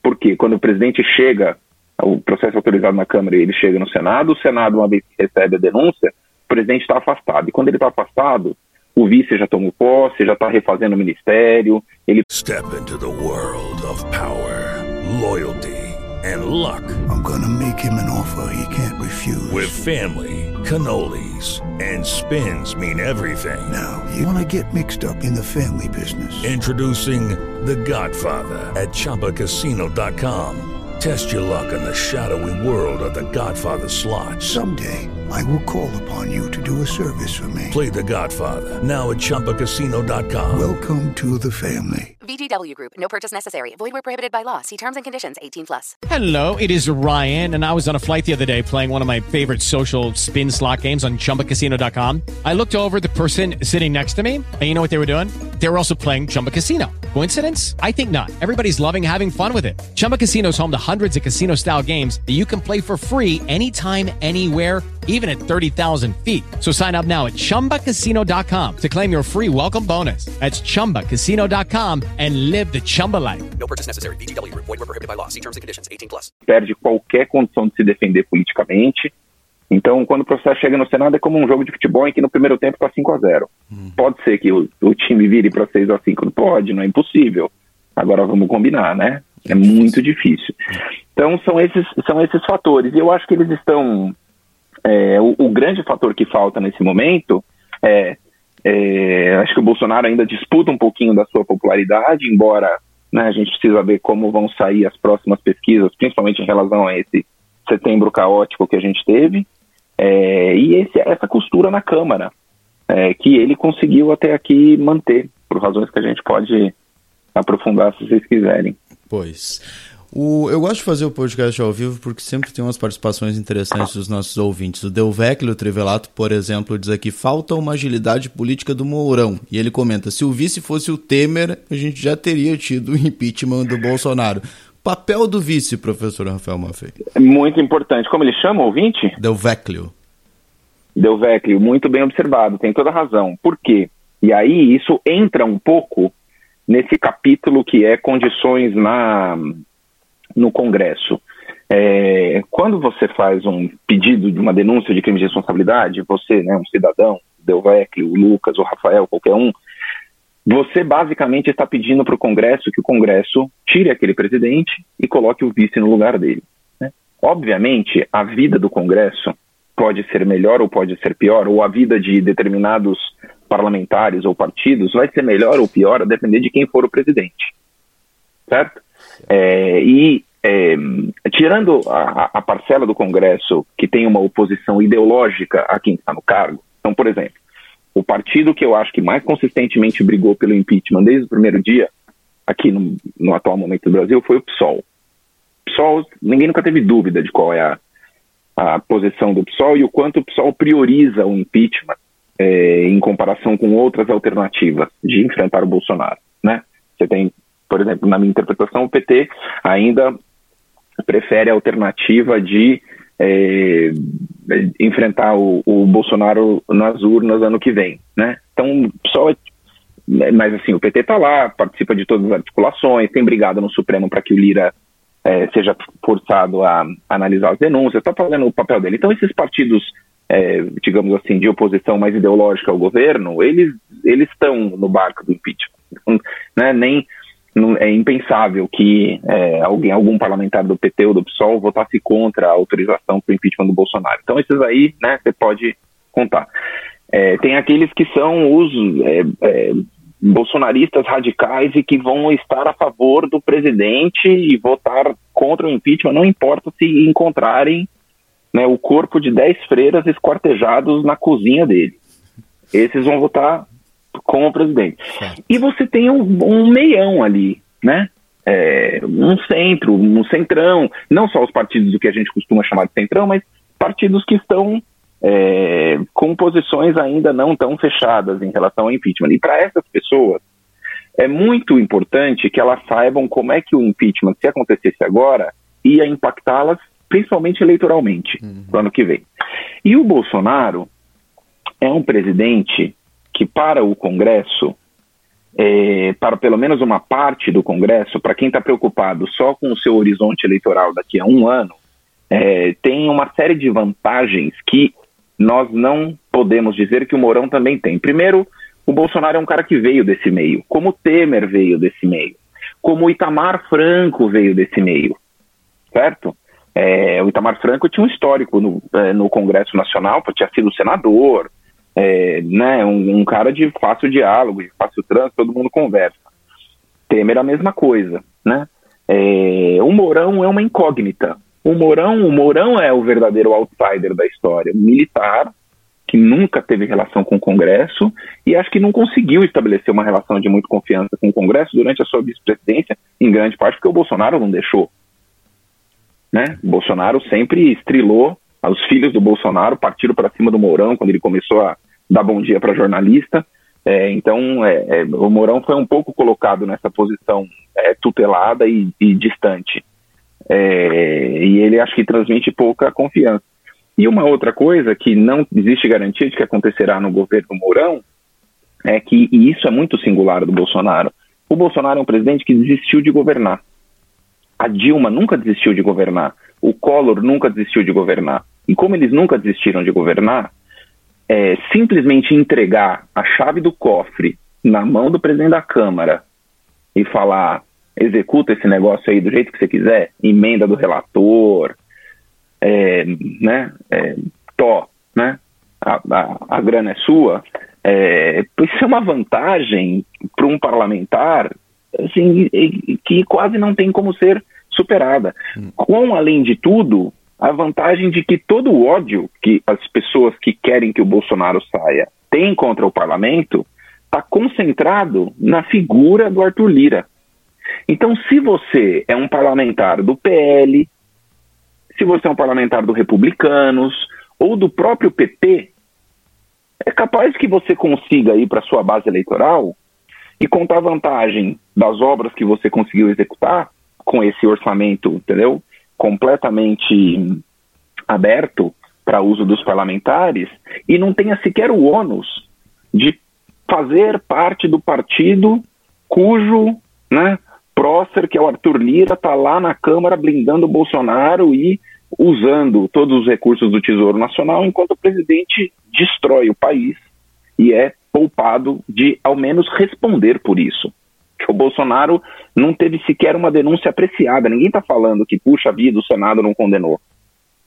Porque quando o presidente chega, o processo é autorizado na Câmara e ele chega no Senado, o Senado, uma vez que recebe a denúncia, o presidente está afastado. E quando ele está afastado, o vice já tomou posse, já está refazendo o ministério. Ele... Step into the world of power, loyalty and luck. I'm gonna make him an offer he can't refuse. With family. cannolis, and spins mean everything. Now, you want to get mixed up in the family business. Introducing The Godfather at Choppacasino.com. Test your luck in the shadowy world of The Godfather slot. Someday, I will call upon you to do a service for me. Play The Godfather now at Choppacasino.com. Welcome to the family. VGW Group. No purchase necessary. Void where prohibited by law. See terms and conditions. 18 plus. Hello, it is Ryan, and I was on a flight the other day playing one of my favorite social spin slot games on ChumbaCasino.com. I looked over the person sitting next to me, and you know what they were doing? They were also playing Chumba Casino. Coincidence? I think not. Everybody's loving having fun with it. Chumba Casino is home to hundreds of casino-style games that you can play for free anytime, anywhere even at 30,000 feet. So sign up now at ChumbaCasino.com to claim your free welcome bonus. That's ChumbaCasino.com and live the Chumba life. No purchase necessary. BGW. Void were prohibited by law. See terms and conditions. 18 plus. Perde qualquer condição de se defender politicamente. Então, quando o processo chega no Senado, é como um jogo de futebol em que no primeiro tempo está 5 a 0 hum. Pode ser que o, o time vire para 6 a 5 Não pode, não é impossível. Agora vamos combinar, né? É, muito difícil. Então, são esses, são esses fatores. E eu acho que eles estão é, o, o, grande fator que falta nesse momento é, é, acho que o Bolsonaro ainda disputa um pouquinho da sua popularidade, embora né, a gente precisa ver como vão sair as próximas pesquisas, principalmente em relação a esse setembro caótico que a gente teve, é, e esse, essa costura na Câmara, é, que ele conseguiu até aqui manter, por razões que a gente pode aprofundar se vocês quiserem. Pois. O, eu gosto de fazer o podcast ao vivo porque sempre tem umas participações interessantes dos nossos ouvintes. O Delvecchio Trivelato, por exemplo, diz aqui: falta uma agilidade política do Mourão. E ele comenta: se o vice fosse o Temer, a gente já teria tido o impeachment do Bolsonaro. Papel do vice, professor Rafael Maffei. É muito importante. Como ele chama o ouvinte? Delvecchio. Delvecchio, muito bem observado, tem toda razão. Por quê? E aí isso entra um pouco nesse capítulo que é condições na, no Congresso. É, quando você faz um pedido de uma denúncia de crime de responsabilidade, você, né, um cidadão, o Delvec, o Lucas, o Rafael, qualquer um, você basicamente está pedindo para o Congresso que o Congresso tire aquele presidente e coloque o vice no lugar dele. Né? Obviamente, a vida do Congresso pode ser melhor ou pode ser pior, ou a vida de determinados parlamentares ou partidos vai ser melhor ou pior a depender de quem for o presidente. Certo? É, e é, tirando a, a, parcela do Congresso que tem uma oposição ideológica a quem está no cargo, então, por exemplo, o partido que eu acho que mais consistentemente brigou pelo impeachment desde o primeiro dia, aqui no, no atual momento do Brasil, foi o PSOL. PSOL, ninguém nunca teve dúvida de qual é a, a posição do PSOL e o quanto o PSOL prioriza o impeachment é, em comparação com outras alternativas de enfrentar o Bolsonaro. Né? Você tem, por exemplo, na minha interpretação, o PT ainda prefere a alternativa de é, enfrentar o, o, Bolsonaro nas urnas ano que vem, né? Então, só mas assim, o PT está lá, participa de todas as articulações, tem brigado no Supremo para que o Lira é, seja forçado a, analisar as denúncias, está fazendo o papel dele. Então, esses partidos, é, digamos assim, de oposição mais ideológica ao governo, eles eles estão no barco do impeachment, né? Nem é impensável que é, alguém, algum parlamentar do PT ou do PSOL votasse contra a autorização para o impeachment do Bolsonaro. Então, esses aí, né, você pode contar. É, tem aqueles que são os é, é, bolsonaristas radicais e que vão estar a favor do presidente e votar contra o impeachment, não importa se encontrarem né, o corpo de dez freiras esquartejados na cozinha dele. Esses vão votar com o presidente. E você tem um, um meião ali, né? É, um centro, um centrão, não só os partidos do que a gente costuma chamar de centrão, mas partidos que estão é, com posições ainda não tão fechadas em relação ao impeachment. E para essas pessoas, é muito importante que elas saibam como é que o impeachment, se acontecesse agora, ia impactá-las, principalmente eleitoralmente, uhum. no ano que vem. E o Bolsonaro é um presidente que para o Congresso, é, para pelo menos uma parte do Congresso, para quem está preocupado só com o seu horizonte eleitoral daqui a um ano, é, tem uma série de vantagens que nós não podemos dizer que o Mourão também tem. Primeiro, o Bolsonaro é um cara que veio desse meio, como o Temer veio desse meio, como o Itamar Franco veio desse meio, certo? É, o Itamar Franco tinha um histórico no, é, no Congresso Nacional, tinha sido senador, é, né, um, um, cara de fácil diálogo, de fácil trânsito, todo mundo conversa. Temer a mesma coisa, né? É, o Mourão é uma incógnita. O Mourão, o Mourão é o verdadeiro outsider da história, militar que nunca teve relação com o Congresso e acho que não conseguiu estabelecer uma relação de muita confiança com o Congresso durante a sua vice-presidência, em grande parte porque o Bolsonaro não deixou. Né? Bolsonaro sempre estrilou, os filhos do Bolsonaro partiram para cima do Mourão quando ele começou a dar bom dia para jornalista. É, então, é, é, o Mourão foi um pouco colocado nessa posição é, tutelada e, e distante. É, e ele acho que transmite pouca confiança. E uma outra coisa que não existe garantia de que acontecerá no governo Mourão é que, e isso é muito singular do Bolsonaro, o Bolsonaro é um presidente que desistiu de governar. A Dilma nunca desistiu de governar. O Collor nunca desistiu de governar. E como eles nunca desistiram de governar, é, simplesmente entregar a chave do cofre na mão do presidente da Câmara e falar executa esse negócio aí do jeito que você quiser, emenda do relator, é, né, é, né, a, a, a, grana é sua, é, isso é uma vantagem para um parlamentar assim, que quase não tem como ser superada. Hum. Com, além de tudo, a vantagem de que todo o ódio que as pessoas que querem que o Bolsonaro saia têm contra o parlamento está concentrado na figura do Arthur Lira. Então, se você é um parlamentar do PL, se você é um parlamentar do Republicanos ou do próprio PT, é capaz que você consiga ir para sua base eleitoral e contar vantagem das obras que você conseguiu executar com esse orçamento, entendeu? completamente aberto para uso dos parlamentares e não tenha sequer o ônus de fazer parte do partido cujo, né, prócer, que é o Arthur Lira, está lá na Câmara blindando o Bolsonaro e usando todos os recursos do Tesouro Nacional, enquanto o presidente destrói o país e é poupado de, ao menos, responder por isso. O Bolsonaro não teve sequer uma denúncia apreciada. Ninguém está falando que, puxa vida, o Senado não condenou.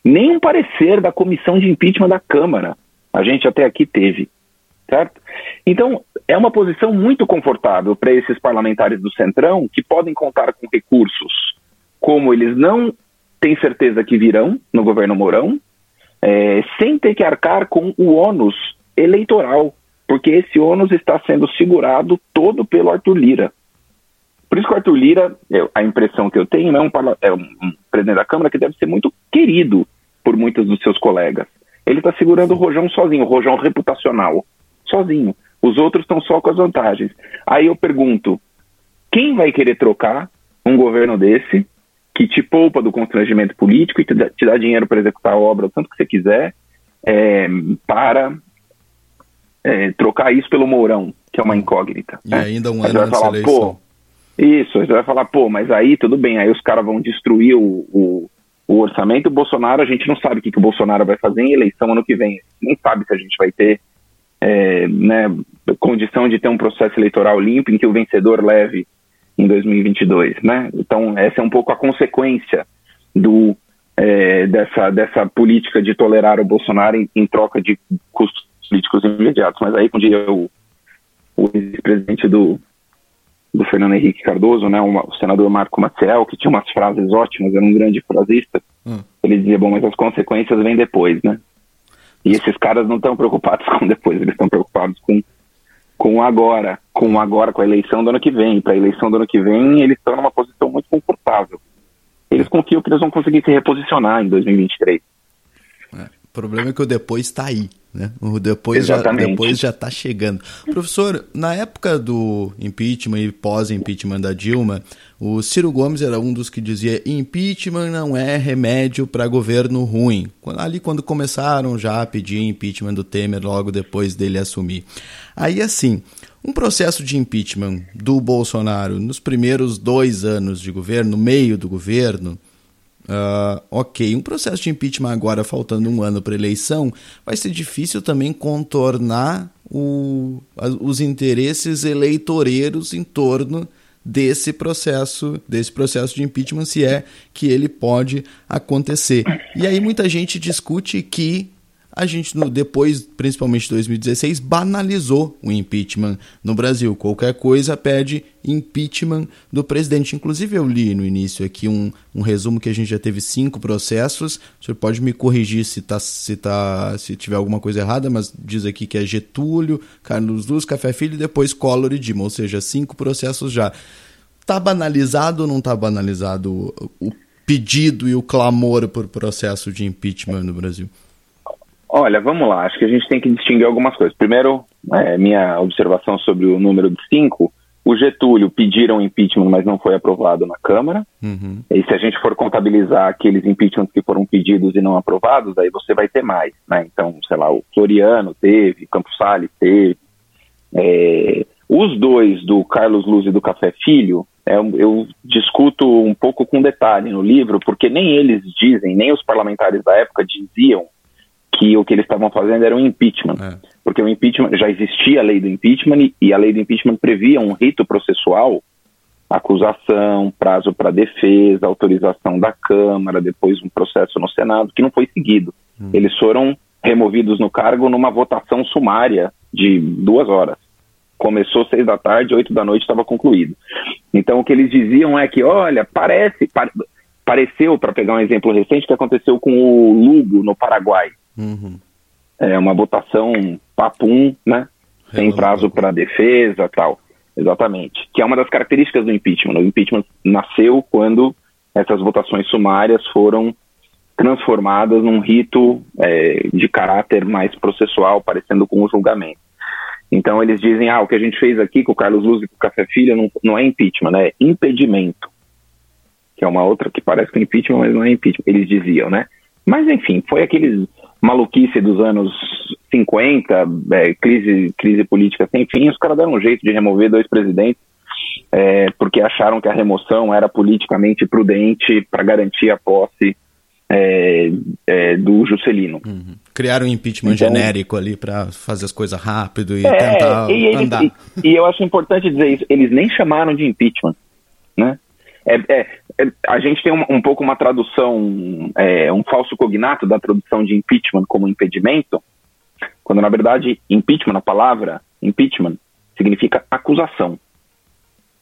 Nem um parecer da comissão de impeachment da Câmara a gente até aqui teve. Certo? Então, é uma posição muito confortável para esses parlamentares do Centrão que podem contar com recursos como eles não têm certeza que virão no governo Mourão, é, sem ter que arcar com o ônus eleitoral, porque esse ônus está sendo segurado todo pelo Arthur Lira. Por isso que o Arthur Lira, a impressão que eu tenho, é um, é um presidente da Câmara que deve ser muito querido por muitos dos seus colegas. Ele está segurando o rojão sozinho, o rojão reputacional, sozinho. Os outros estão só com as vantagens. Aí eu pergunto: quem vai querer trocar um governo desse que te poupa do constrangimento político e te dá, te dá dinheiro para executar a obra o tanto que você quiser, é, para é, trocar isso pelo Mourão, que é uma incógnita. E né? ainda um Aí ano nessa falar, eleição. pô, isso, você vai falar, pô, mas aí tudo bem, aí os caras vão destruir o, o, o orçamento. O Bolsonaro, a gente não sabe o que, que o Bolsonaro vai fazer em eleição ano que vem. Nem sabe se a gente vai ter é, né, condição de ter um processo eleitoral limpo em que o vencedor leve em 2022, né? Então essa é um pouco a consequência do é, dessa dessa política de tolerar o Bolsonaro em, em troca de custos políticos imediatos. Mas aí, como diria o, o ex-presidente do do Fernando Henrique Cardoso, né, uma- o senador Marco Maciel, que tinha umas frases ótimas, era um grande frasista. Ele dizia, bom, mas as consequências vêm depois, né? E esses caras não estão preocupados com depois, eles estão preocupados com com agora, com agora, com a eleição do ano que vem. Para a eleição do ano que vem, eles estão numa posição muito confortável. Eles confiam que eles vão conseguir se reposicionar em 2023. Problema é que o depois está aí, né? O depois já, depois já está chegando. Professor, na época do impeachment e pós-impeachment da Dilma, o Ciro Gomes era um dos que dizia impeachment não é remédio para governo ruim. Ali quando começaram já a pedir impeachment do Temer logo depois dele assumir. Aí assim, um processo de impeachment do Bolsonaro nos primeiros dois anos de governo, no meio do governo, ah, ok, um processo de impeachment agora, faltando um ano para eleição, vai ser difícil também contornar o- os interesses eleitoreiros em torno desse processo, desse processo de impeachment, se é que ele pode acontecer. E aí muita gente discute que a gente, depois, principalmente de 2016, banalizou o impeachment no Brasil. Qualquer coisa pede impeachment do presidente. Inclusive, eu li no início aqui um, um resumo que a gente já teve cinco processos. O senhor pode me corrigir se, tá, se, tá, se tiver alguma coisa errada, mas diz aqui que é Getúlio, Carlos Luz, Café Filho e depois Collor e Dilma, ou seja, cinco processos já. Tá banalizado ou não tá banalizado o pedido e o clamor por processo de impeachment no Brasil? Olha, vamos lá. Acho que a gente tem que distinguir algumas coisas. Primeiro, é, minha observação sobre o número de cinco. O Getúlio pediram impeachment, mas não foi aprovado na Câmara. Uhum. E se a gente for contabilizar aqueles impeachments que foram pedidos e não aprovados, aí você vai ter mais, né? Então, sei lá, o Floriano teve, Campos Salles teve. É, os dois, do Carlos Luz e do Café Filho, é, eu discuto um pouco com detalhe no livro, porque nem eles dizem, nem os parlamentares da época diziam que o que eles estavam fazendo era um impeachment. Porque o impeachment, já existia a lei do impeachment e, a lei do impeachment previa um rito processual, acusação, prazo para defesa, autorização da Câmara, depois um processo no Senado, que não foi seguido. Eles foram removidos no cargo numa votação sumária de duas horas. Começou seis da tarde, oito da noite estava concluído. Então o que eles diziam é que, olha, parece, pare- pareceu, para pegar um exemplo recente, que aconteceu com o Lugo no Paraguai. Uhum. É uma votação papum, né? Sem prazo para defesa tal. Exatamente. Que é uma das características do impeachment. O impeachment nasceu quando essas votações sumárias foram transformadas num rito é, de caráter mais processual, parecendo com o julgamento. Então eles dizem, ah, o que a gente fez aqui com o Carlos Luz e com o Café Filho não, não é impeachment, é impedimento. Que é uma outra que parece com impeachment, mas não é impeachment. Eles diziam, né? Mas enfim, foi aqueles maluquice dos anos 50, é, crise, crise política sem fim, os caras deram um jeito de remover dois presidentes é, porque acharam que a remoção era politicamente prudente para garantir a posse é, é, do Juscelino. Uhum. Criaram um impeachment então, genérico ali para fazer as coisas rápido e é, tentar e eles, andar. E, e, eu acho importante dizer isso, eles nem chamaram de impeachment, né? É, é, é a gente tem um, um pouco uma tradução, é, um falso cognato da tradução de impeachment como impedimento, quando na verdade impeachment, a palavra impeachment, significa acusação.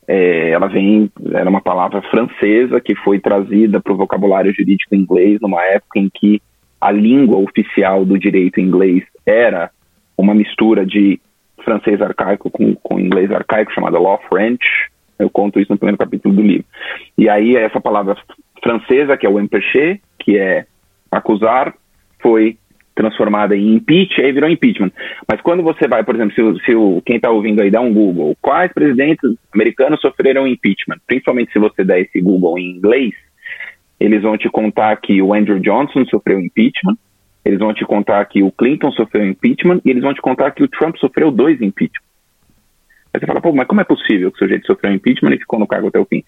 É, ela vem, era uma palavra francesa que foi trazida para o vocabulário jurídico inglês numa época em que a língua oficial do direito inglês era uma mistura de francês arcaico com, com inglês arcaico, chamada Law French. Eu conto isso no primeiro capítulo do livro. E aí, essa palavra francesa, que é o empêcher, que é acusar, foi transformada em impeach, aí virou impeachment. Mas quando você vai, por exemplo, se, o, se o, quem está ouvindo aí dá um Google, quais presidentes americanos sofreram impeachment? Principalmente se você der esse Google em inglês, eles vão te contar que o Andrew Johnson sofreu impeachment, eles vão te contar que o Clinton sofreu impeachment e eles vão te contar que o Trump sofreu dois impeachment. Aí você fala, pô, mas como é possível que o sujeito sofreu impeachment e ficou no cargo até o fim?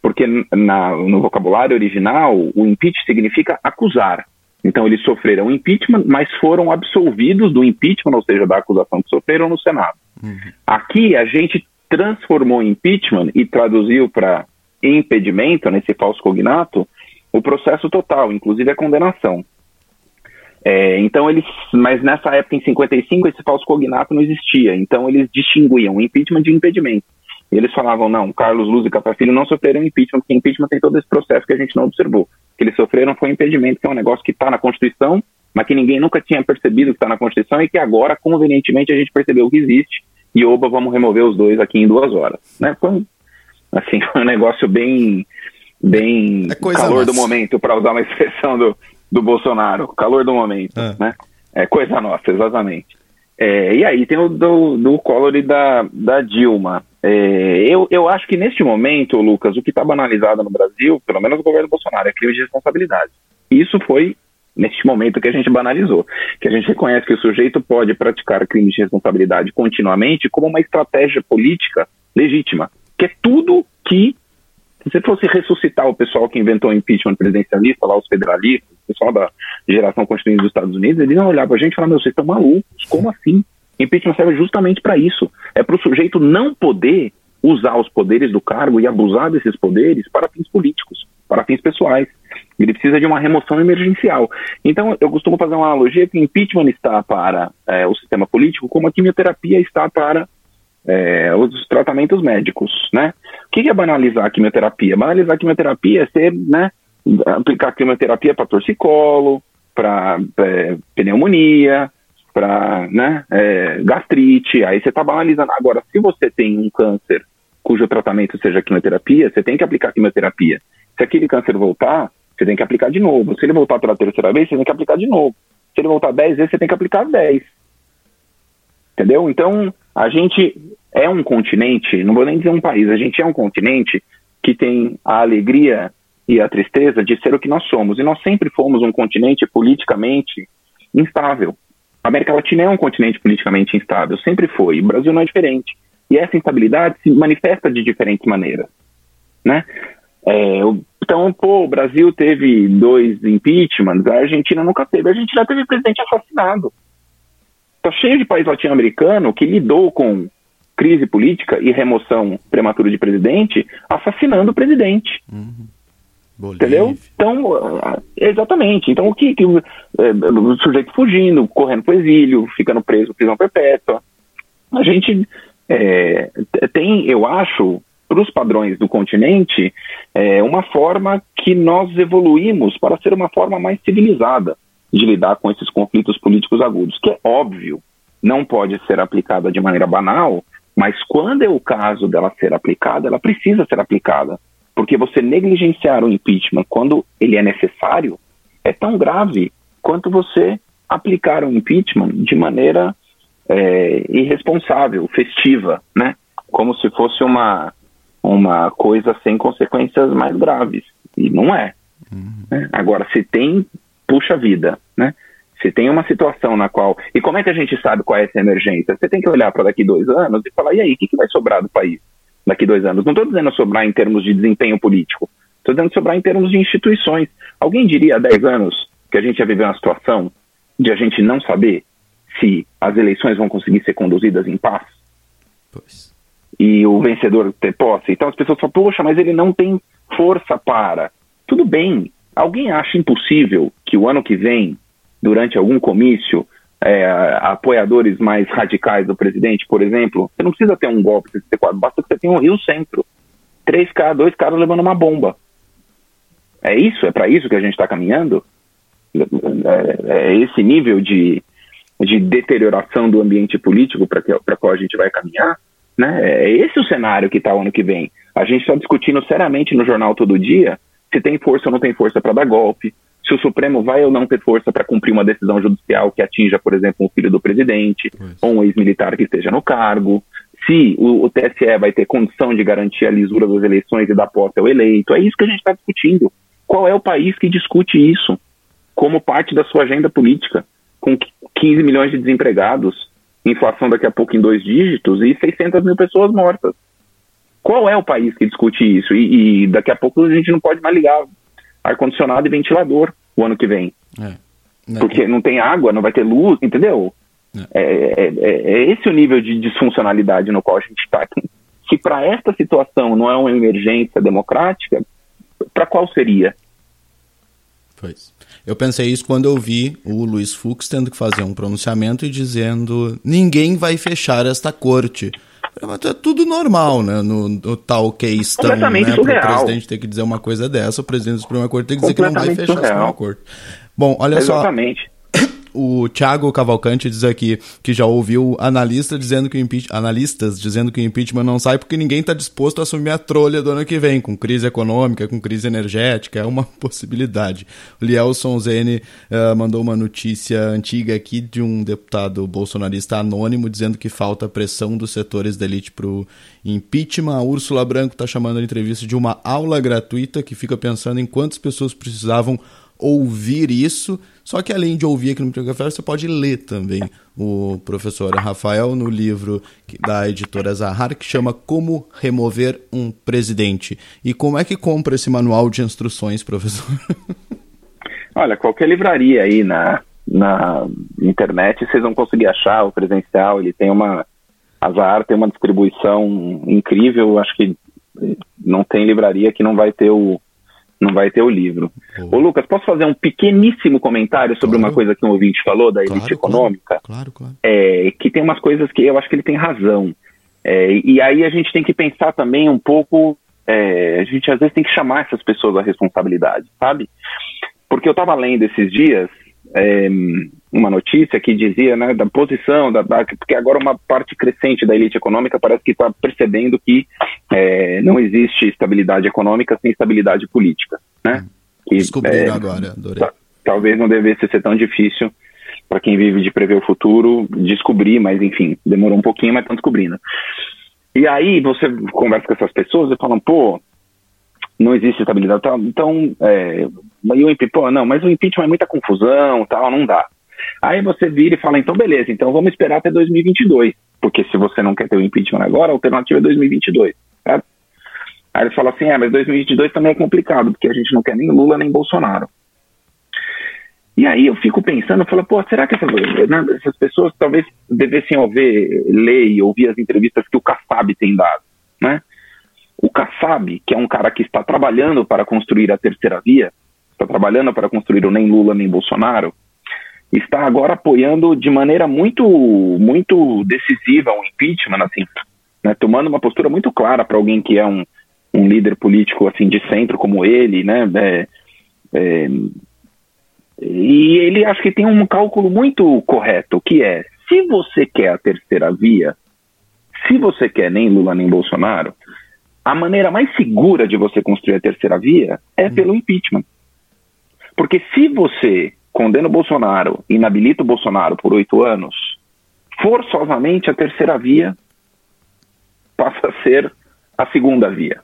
Porque na, no vocabulário original, o impeach significa acusar. Então eles sofreram impeachment, mas foram absolvidos do impeachment, ou seja, da acusação que sofreram no Senado. Uhum. Aqui a gente transformou impeachment e traduziu para impedimento, nesse falso cognato, o processo total, inclusive a condenação. É, então eles, mas nessa época em 55 esse falso cognato não existia, então eles distinguiam impeachment de impedimento. E eles falavam, não, Carlos Luz e Catafilho não sofreram impeachment, porque impeachment tem todo esse processo que a gente não observou. O que eles sofreram foi impedimento, que é um negócio que está na Constituição, mas que ninguém nunca tinha percebido que está na Constituição e que agora, convenientemente, a gente percebeu que existe. E oba, vamos remover os dois aqui em duas horas. Né? Foi, assim, foi um negócio bem, bem É calor nossa. do momento, para usar uma expressão do, do Bolsonaro, calor do momento, É. né? É coisa nossa, exatamente. É, e aí tem o do, do Collor e da, da Dilma. É, eu, eu acho que neste momento, Lucas, o que está banalizado no Brasil, pelo menos o governo Bolsonaro, é crime de responsabilidade. Isso foi neste momento que a gente banalizou, que a gente reconhece que o sujeito pode praticar crimes de responsabilidade continuamente como uma estratégia política legítima, que é tudo que você fosse ressuscitar o pessoal que inventou o impeachment presidencialista, lá os federalistas, o pessoal da geração constituinte dos Estados Unidos, eles iam olhar pra gente e falar, meu, vocês estão malucos, como assim? Impeachment serve justamente para isso. É para o sujeito não poder usar os poderes do cargo e abusar desses poderes para fins políticos, para fins pessoais. Ele precisa de uma remoção emergencial. Então, eu costumo fazer uma analogia que o impeachment está para é, o sistema político como a quimioterapia está para é, os tratamentos médicos, né? O que é banalizar a quimioterapia? Banalizar a quimioterapia é ser, né, aplicar quimioterapia para torcicolo, para é, pneumonia, para né, é, gastrite, aí você está banalizando. Agora, se você tem um câncer cujo tratamento seja quimioterapia, você tem que aplicar quimioterapia. Se aquele câncer voltar, você tem que aplicar de novo. Se ele voltar pela terceira vez, você tem que aplicar de novo. Se ele voltar 10 vezes, você tem que aplicar 10. Entendeu? Então, a gente é um continente, não vou nem dizer um país, a gente é um continente que tem a alegria e a tristeza de ser o que nós somos. E nós sempre fomos um continente politicamente instável. A América Latina é um continente politicamente instável, sempre foi. O Brasil não é diferente. E essa instabilidade se manifesta de diferentes maneiras. Né? É, então, pô, o Brasil teve dois impeachments, a Argentina nunca teve. A Argentina teve presidente assassinado. Está cheio de país latino-americano que lidou com crise política e remoção prematura de presidente assassinando o presidente. Entendeu? Então, ah, exatamente. Então, o que, que o, é, o sujeito fugindo, correndo para o exílio, ficando preso, prisão perpétua. A gente é, tem, eu acho, para os padrões do continente, é, uma forma que nós evoluímos para ser uma forma mais civilizada de lidar com esses conflitos políticos agudos, que é óbvio, não pode ser aplicada de maneira banal, mas quando é o caso dela ser aplicada, ela precisa ser aplicada. Porque você negligenciar o impeachment quando ele é necessário é tão grave quanto você aplicar o impeachment de maneira é, irresponsável, festiva, né? Como se fosse uma, uma coisa sem consequências mais graves. E não é. né? Agora, se tem, puxa vida, né? Se tem uma situação na qual. E como é que a gente sabe qual é essa emergência? Você tem que olhar para daqui dois anos e falar: e aí, o que, que vai sobrar do país? daqui dois anos. Não estou dizendo sobrar em termos de desempenho político, estou dizendo sobrar em termos de instituições. Alguém diria há 10 anos que a gente ia viver uma situação de a gente não saber se as eleições vão conseguir ser conduzidas em paz? Pois. E o vencedor ter posse? Então as pessoas falam, poxa, mas ele não tem força para. Tudo bem. Alguém acha impossível que o ano que vem, durante algum comício, é, apoiadores mais radicais do presidente, por exemplo, você não precisa ter um golpe 64, basta que você tenha um Rio Centro. Três caras, dois caras levando uma bomba. É isso? É para isso que a gente está caminhando? É, é, esse nível de, de deterioração do ambiente político para qual a gente vai caminhar? Né? É esse o cenário que está o ano que vem. A gente está discutindo seriamente no jornal todo dia se tem força ou não tem força para dar golpe, se o Supremo vai ou não ter força para cumprir uma decisão judicial que atinja, por exemplo, um filho do presidente ou um ex-militar que esteja no cargo, se o, o, TSE vai ter condição de garantir a lisura das eleições e dar posse ao eleito. É isso que a gente está discutindo. Qual é o país que discute isso como parte da sua agenda política, com 15 milhões de desempregados, inflação daqui a pouco em dois dígitos e 600 mil pessoas mortas? Qual é o país que discute isso? E, e daqui a pouco a gente não pode mais ligar ar-condicionado e ventilador o ano que vem. É. Porque não tem água, não vai ter luz, entendeu? É, é, é, é esse o nível de disfuncionalidade no qual a gente está. Se para esta situação não é uma emergência democrática, para qual seria? Pois. Eu pensei isso quando eu vi o Luiz Fux tendo que fazer um pronunciamento e dizendo: ninguém vai fechar esta corte. Mas é tudo normal, né? No, no tal case tão, né? Para o presidente ter que dizer uma coisa dessa, o presidente da Suprema Corte tem que dizer que não vai fechar surreal. a Suprema Corte. Bom, olha Exatamente. só. O Thiago Cavalcante diz aqui que já ouviu analista dizendo que o analistas dizendo que o impeachment não sai porque ninguém está disposto a assumir a trolha do ano que vem, com crise econômica, com crise energética, é uma possibilidade. O Lielson Zene uh, mandou uma notícia antiga aqui de um deputado bolsonarista anônimo dizendo que falta pressão dos setores da elite para o impeachment. A Úrsula Branco está chamando a entrevista de uma aula gratuita que fica pensando em quantas pessoas precisavam ouvir isso, só que além de ouvir aqui no Micro Café, você pode ler também o professor Rafael no livro da editora Zahar, que chama Como Remover um Presidente. E como é que compra esse manual de instruções, professor? Olha, qualquer livraria aí na, na internet, vocês vão conseguir achar o presencial, ele tem uma... A Zahar tem uma distribuição incrível, acho que não tem livraria que não vai ter o, não vai ter o livro. Ô Lucas, posso fazer um pequeníssimo comentário sobre claro. uma coisa que um ouvinte falou da elite claro, econômica? Claro, claro. É, que tem umas coisas que eu acho que ele tem razão. É, e aí a gente tem que pensar também um pouco, é, a gente às vezes tem que chamar essas pessoas à responsabilidade, sabe? Porque eu estava lendo esses dias é, uma notícia que dizia né, da posição, da, da, porque agora uma parte crescente da elite econômica parece que está percebendo que é, não existe estabilidade econômica sem estabilidade política. Né? Que, Descobriram é, agora, adorei. Talvez não devesse ser tão difícil para quem vive de prever o futuro descobrir, mas enfim, demorou um pouquinho, mas estão descobrindo. E aí você conversa com essas pessoas e falam, pô, não existe estabilidade. Então, é, e o impeachment, não, mas o impeachment é muita confusão, tal, não dá. Aí você vira e fala, então beleza, então vamos esperar até 2022, porque se você não quer ter o impeachment agora, a alternativa é 2022, certo? Aí ele fala assim, é, mas 2022 também é complicado, porque a gente não quer nem Lula nem Bolsonaro. E aí eu fico pensando, eu falo, pô, será que essas, né, essas pessoas talvez devessem ouvir, ler e ouvir as entrevistas que o Kassab tem dado, né? O Kassab, que é um cara que está trabalhando para construir a terceira via, está trabalhando para construir o nem Lula nem Bolsonaro, está agora apoiando de maneira muito, muito decisiva o impeachment, assim, né, tomando uma postura muito clara para alguém que é um, um líder político assim de centro como ele, né? É, é, e ele acho que tem um cálculo muito correto, que é se você quer a terceira via, se você quer nem Lula nem Bolsonaro, a maneira mais segura de você construir a terceira via é pelo impeachment. Porque se você condena o Bolsonaro, inabilita o Bolsonaro por oito anos, forçosamente a terceira via passa a ser a segunda via.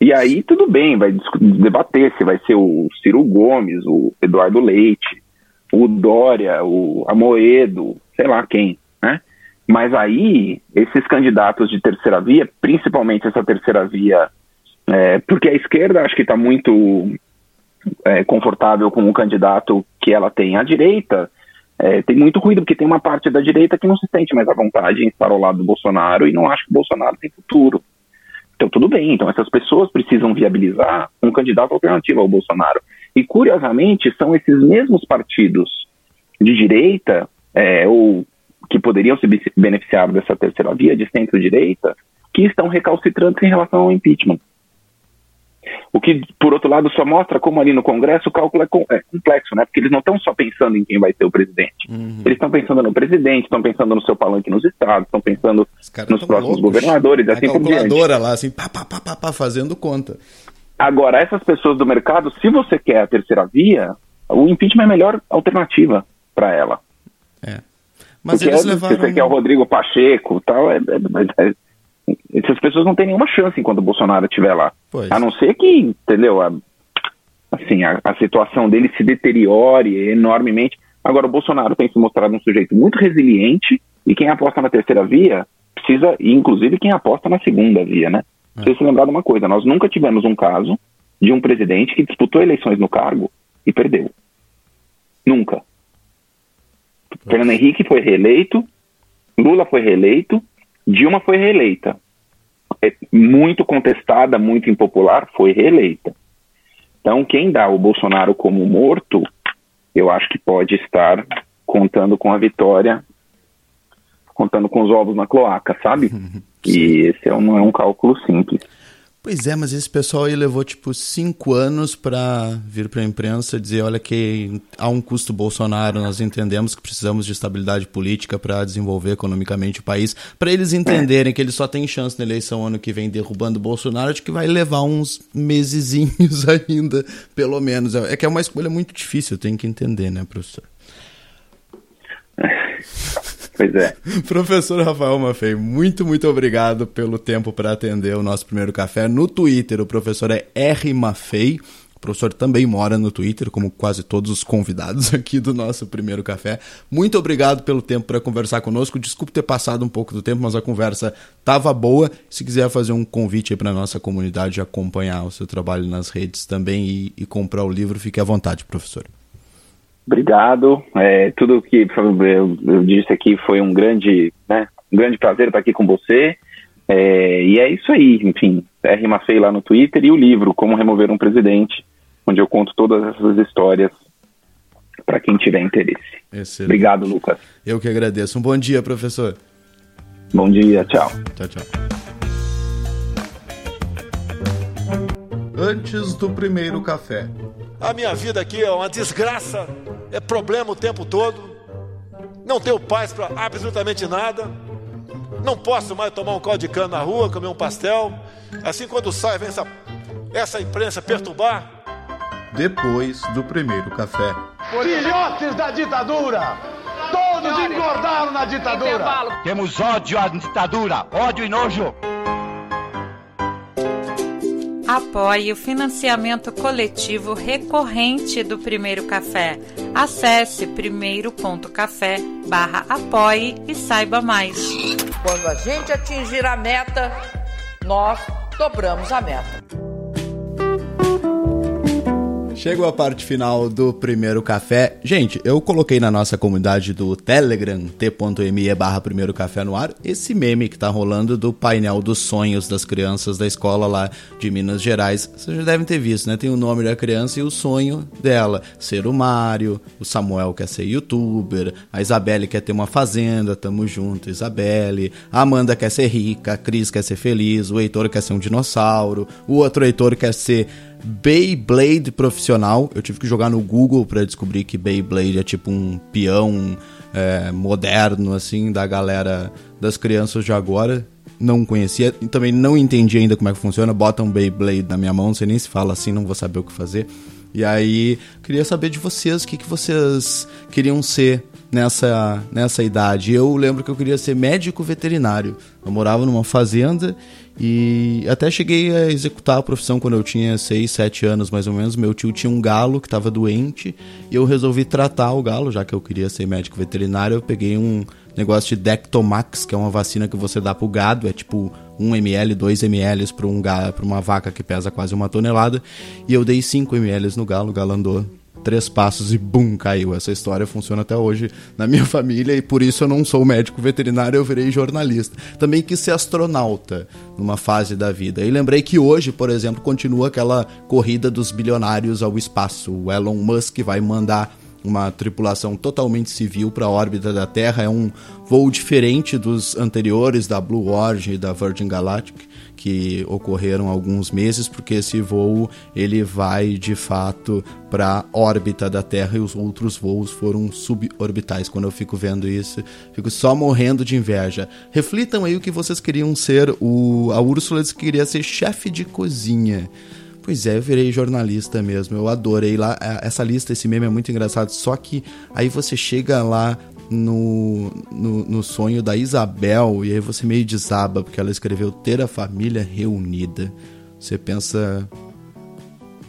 E aí tudo bem, vai debater se vai ser o Ciro Gomes, o Eduardo Leite, o Dória, o Amoedo, sei lá quem, né? Mas aí, esses candidatos de terceira via, principalmente essa terceira via, é, porque a esquerda acho que está muito é, confortável com o candidato que ela tem. A direita é, tem muito ruído, porque tem uma parte da direita que não se sente mais à vontade em estar ao lado do Bolsonaro e não acha que o Bolsonaro tem futuro. Então, tudo bem. Então, essas pessoas precisam viabilizar um candidato alternativo ao Bolsonaro. E, curiosamente, são esses mesmos partidos de direita, é, ou que poderiam se beneficiar dessa terceira via, de centro-direita, que estão recalcitrantes em relação ao impeachment. O que, por outro lado, só mostra como ali no Congresso o cálculo é, complexo, né? Porque eles não estão só pensando em quem vai ser o presidente. Uhum. Eles estão pensando no presidente, estão pensando no seu palanque nos estados, estão pensando nos próximos loucos. governadores, assim por diante. calculadora lá, assim, pá, pá, pá, pá, pá, fazendo conta. Agora, essas pessoas do mercado, se você quer a terceira via, o impeachment é a melhor alternativa para ela. É. Mas Porque eles é, levaram... Se você quer o Rodrigo Pacheco tal, é, é, é essas pessoas não têm nenhuma chance enquanto o Bolsonaro estiver lá. Pois. A não ser que, entendeu? A, assim, a, a, situação dele se deteriore enormemente. Agora, o Bolsonaro tem se mostrado um sujeito muito resiliente e quem aposta na terceira via precisa, e inclusive quem aposta na segunda via, né? É. Precisa se lembrar de uma coisa: nós nunca tivemos um caso de um presidente que disputou eleições no cargo e perdeu. Nunca. Fernando Henrique foi reeleito, Lula foi reeleito, Dilma foi reeleita. É muito contestada, muito impopular, foi reeleita. Então, quem dá o Bolsonaro como morto, eu acho que pode estar contando com a vitória, contando com os ovos na cloaca, sabe? e esse é não é um cálculo simples. Pois é, mas esse pessoal aí levou tipo cinco anos para vir para a imprensa dizer, olha que há um custo Bolsonaro, nós entendemos que precisamos de estabilidade política para desenvolver economicamente o país, para eles entenderem que eles só têm chance na eleição ano que vem derrubando Bolsonaro, de que vai levar uns mesezinhos ainda, pelo menos. É que é uma escolha muito difícil, tem que entender, né, professor? Pois é. Professor Rafael Maffei, muito, muito obrigado pelo tempo para atender o nosso primeiro café. No Twitter, o professor é R. Maffei. O professor também mora no Twitter, como quase todos os convidados aqui do nosso primeiro café. Muito obrigado pelo tempo para conversar conosco. Desculpe ter passado um pouco do tempo, mas a conversa estava boa. Se quiser fazer um convite para a nossa comunidade acompanhar o seu trabalho nas redes também e, e comprar o livro, fique à vontade, professor. Obrigado. É, tudo que eu, eu, disse aqui foi um grande, né, um grande prazer estar aqui com você. É, e é isso aí, enfim, R. Maffei lá no Twitter e o livro Como Remover um Presidente, onde eu conto todas essas histórias para quem tiver interesse. Excelente. Obrigado, Lucas. Eu que agradeço. Um bom dia, professor. Bom dia, tchau. Tchau, tchau. Antes do primeiro café. A minha vida aqui é uma desgraça, é problema o tempo todo. Não tenho paz para absolutamente nada. Não posso mais tomar um caldo de cana na rua, comer um pastel. Assim, quando sai, vem essa, essa imprensa perturbar. Depois do primeiro café. Filhotes da ditadura! Todos engordaram na ditadura! Temos ódio à ditadura, ódio e nojo. Apoie o financiamento coletivo recorrente do Primeiro Café. Acesse primeiro.café barra apoie e saiba mais. Quando a gente atingir a meta, nós dobramos a meta. Chegou a parte final do primeiro café. Gente, eu coloquei na nossa comunidade do Telegram, t.me barra primeiro café no ar, esse meme que tá rolando do painel dos sonhos das crianças da escola lá de Minas Gerais. Vocês já devem ter visto, né? Tem o nome da criança e o sonho dela. Ser o Mário, o Samuel quer ser youtuber, a Isabelle quer ter uma fazenda, tamo junto, Isabelle. A Amanda quer ser rica, a Cris quer ser feliz, o Heitor quer ser um dinossauro, o outro Heitor quer ser Beyblade profissional. Eu tive que jogar no Google para descobrir que Beyblade é tipo um peão é, moderno, assim, da galera, das crianças de agora. Não conhecia e também não entendi ainda como é que funciona. Bota um Beyblade na minha mão, sei nem se fala assim, não vou saber o que fazer. E aí, queria saber de vocês, o que, que vocês queriam ser nessa, nessa idade. Eu lembro que eu queria ser médico veterinário. Eu morava numa fazenda e até cheguei a executar a profissão quando eu tinha 6, 7 anos mais ou menos. Meu tio tinha um galo que estava doente e eu resolvi tratar o galo, já que eu queria ser médico veterinário. Eu peguei um negócio de Dectomax, que é uma vacina que você dá pro gado, é tipo 1 ml, 2 ml para um ga- pra uma vaca que pesa quase uma tonelada, e eu dei 5 ml no galo, o galo andou três passos e bum, caiu. Essa história funciona até hoje na minha família e por isso eu não sou médico veterinário, eu virei jornalista. Também quis ser astronauta numa fase da vida. E lembrei que hoje, por exemplo, continua aquela corrida dos bilionários ao espaço. O Elon Musk vai mandar uma tripulação totalmente civil para a órbita da Terra. É um voo diferente dos anteriores da Blue Origin e da Virgin Galactic que ocorreram alguns meses, porque esse voo ele vai de fato para órbita da Terra e os outros voos foram suborbitais. Quando eu fico vendo isso, fico só morrendo de inveja. Reflitam aí o que vocês queriam ser. O, a Úrsula disse que queria ser chefe de cozinha. Pois é, eu virei jornalista mesmo. Eu adorei lá. é, Essa lista, esse meme é muito engraçado. Só que aí você chega lá no, no, no sonho da Isabel e aí você meio desaba, porque ela escreveu ter a família reunida. Você pensa.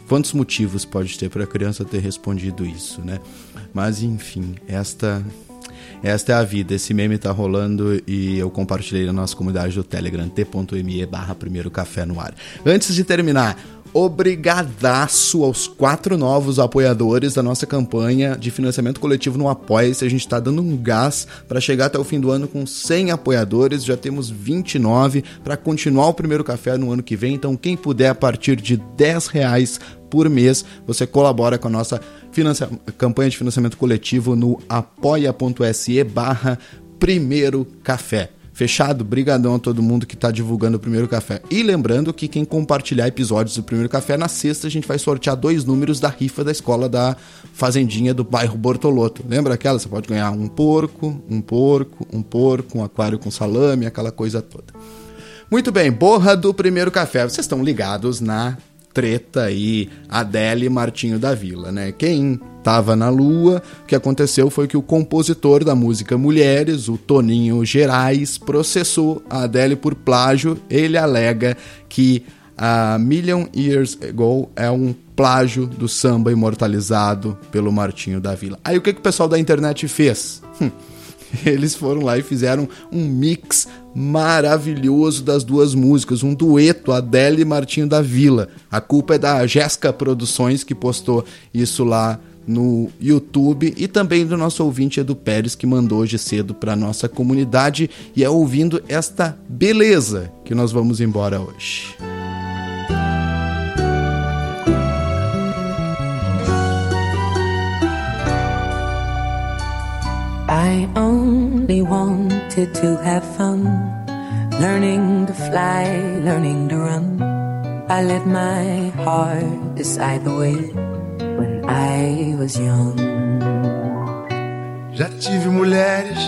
Quantos motivos pode ter para a criança ter respondido isso, né? Mas enfim, esta esta é a vida. Esse meme tá rolando e eu compartilhei na nossa comunidade do Telegram, t.me barra primeiro café no ar. Antes de terminar, obrigadaço aos quatro novos apoiadores da nossa campanha de financiamento coletivo no Apoia-se. A gente está dando um gás para chegar até o fim do ano com 100 apoiadores. Já temos 29 para continuar o primeiro café no ano que vem. Então, quem puder, a partir de 10 reais por mês, você colabora com a nossa campanha de financiamento coletivo no apoia.se barra primeiro café. Fechado? Brigadão a todo mundo que está divulgando o Primeiro Café. E lembrando que quem compartilhar episódios do Primeiro Café, na sexta a gente vai sortear dois números da rifa da escola da Fazendinha do bairro Bortoloto. Lembra aquela? Você pode ganhar um porco, um porco, um porco, um aquário com salame, aquela coisa toda. Muito bem, borra do Primeiro Café. Vocês estão ligados na treta aí, Adele e Martinho da Vila, né? Quem tava na lua, o que aconteceu foi que o compositor da música Mulheres, o Toninho Gerais, processou a Adele por plágio. Ele alega que a Million Years Ago é um plágio do samba imortalizado pelo Martinho da Vila. Aí o que, que o pessoal da internet fez? Hum, eles foram lá e fizeram um mix maravilhoso das duas músicas, um dueto Adele e Martinho da Vila. A culpa é da Jéssica Produções que postou isso lá no YouTube e também do nosso ouvinte Edu Pérez que mandou hoje cedo para nossa comunidade e é ouvindo esta beleza que nós vamos embora hoje. Wanted to have fun, learning to fly, learning to run. I let my heart decide the way when I was young. Já tive mulheres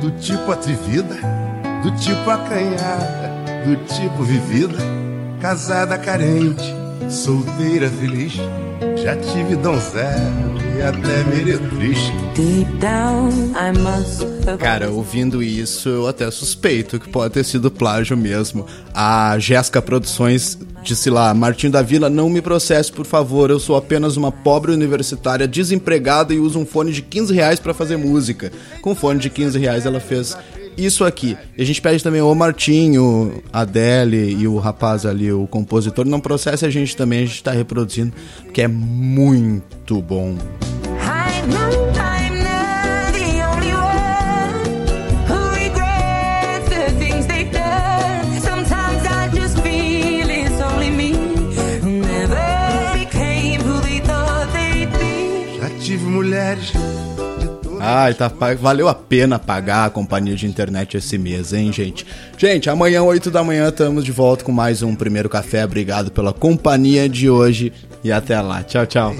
do tipo atrevida, do tipo acanhada, do tipo vivida, casada carente, solteira feliz. Já tive donzela e até meretriz. Deep down, I must have. Cara, ouvindo isso, eu até suspeito que pode ter sido plágio mesmo. A Jéssica Produções disse lá: Martinho da Vila, não me processe, por favor. Eu sou apenas uma pobre universitária desempregada e uso um fone de 15 reais pra fazer música. Com fone de 15 reais ela fez isso aqui. E a gente pede também o Martinho, a Adele e o rapaz ali, o compositor, não processe a gente também, a gente tá reproduzindo, porque é muito bom. Be. Já tive mulheres Ai, tá, valeu a pena pagar a companhia de internet esse mês, hein, gente? Gente, amanhã, 8 da manhã, estamos de volta com mais um Primeiro Café. Obrigado pela companhia de hoje e até lá. Tchau, tchau.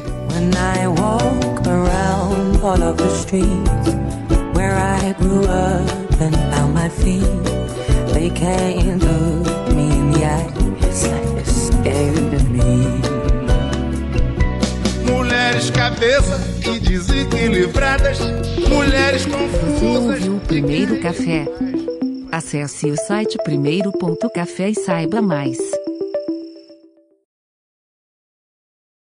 They can't look me in the eyes like they're scared of me. Cabeça e desequilibradas, mulheres Você confusas. ouviu o primeiro café? Acesse o site primeiro.café e saiba mais.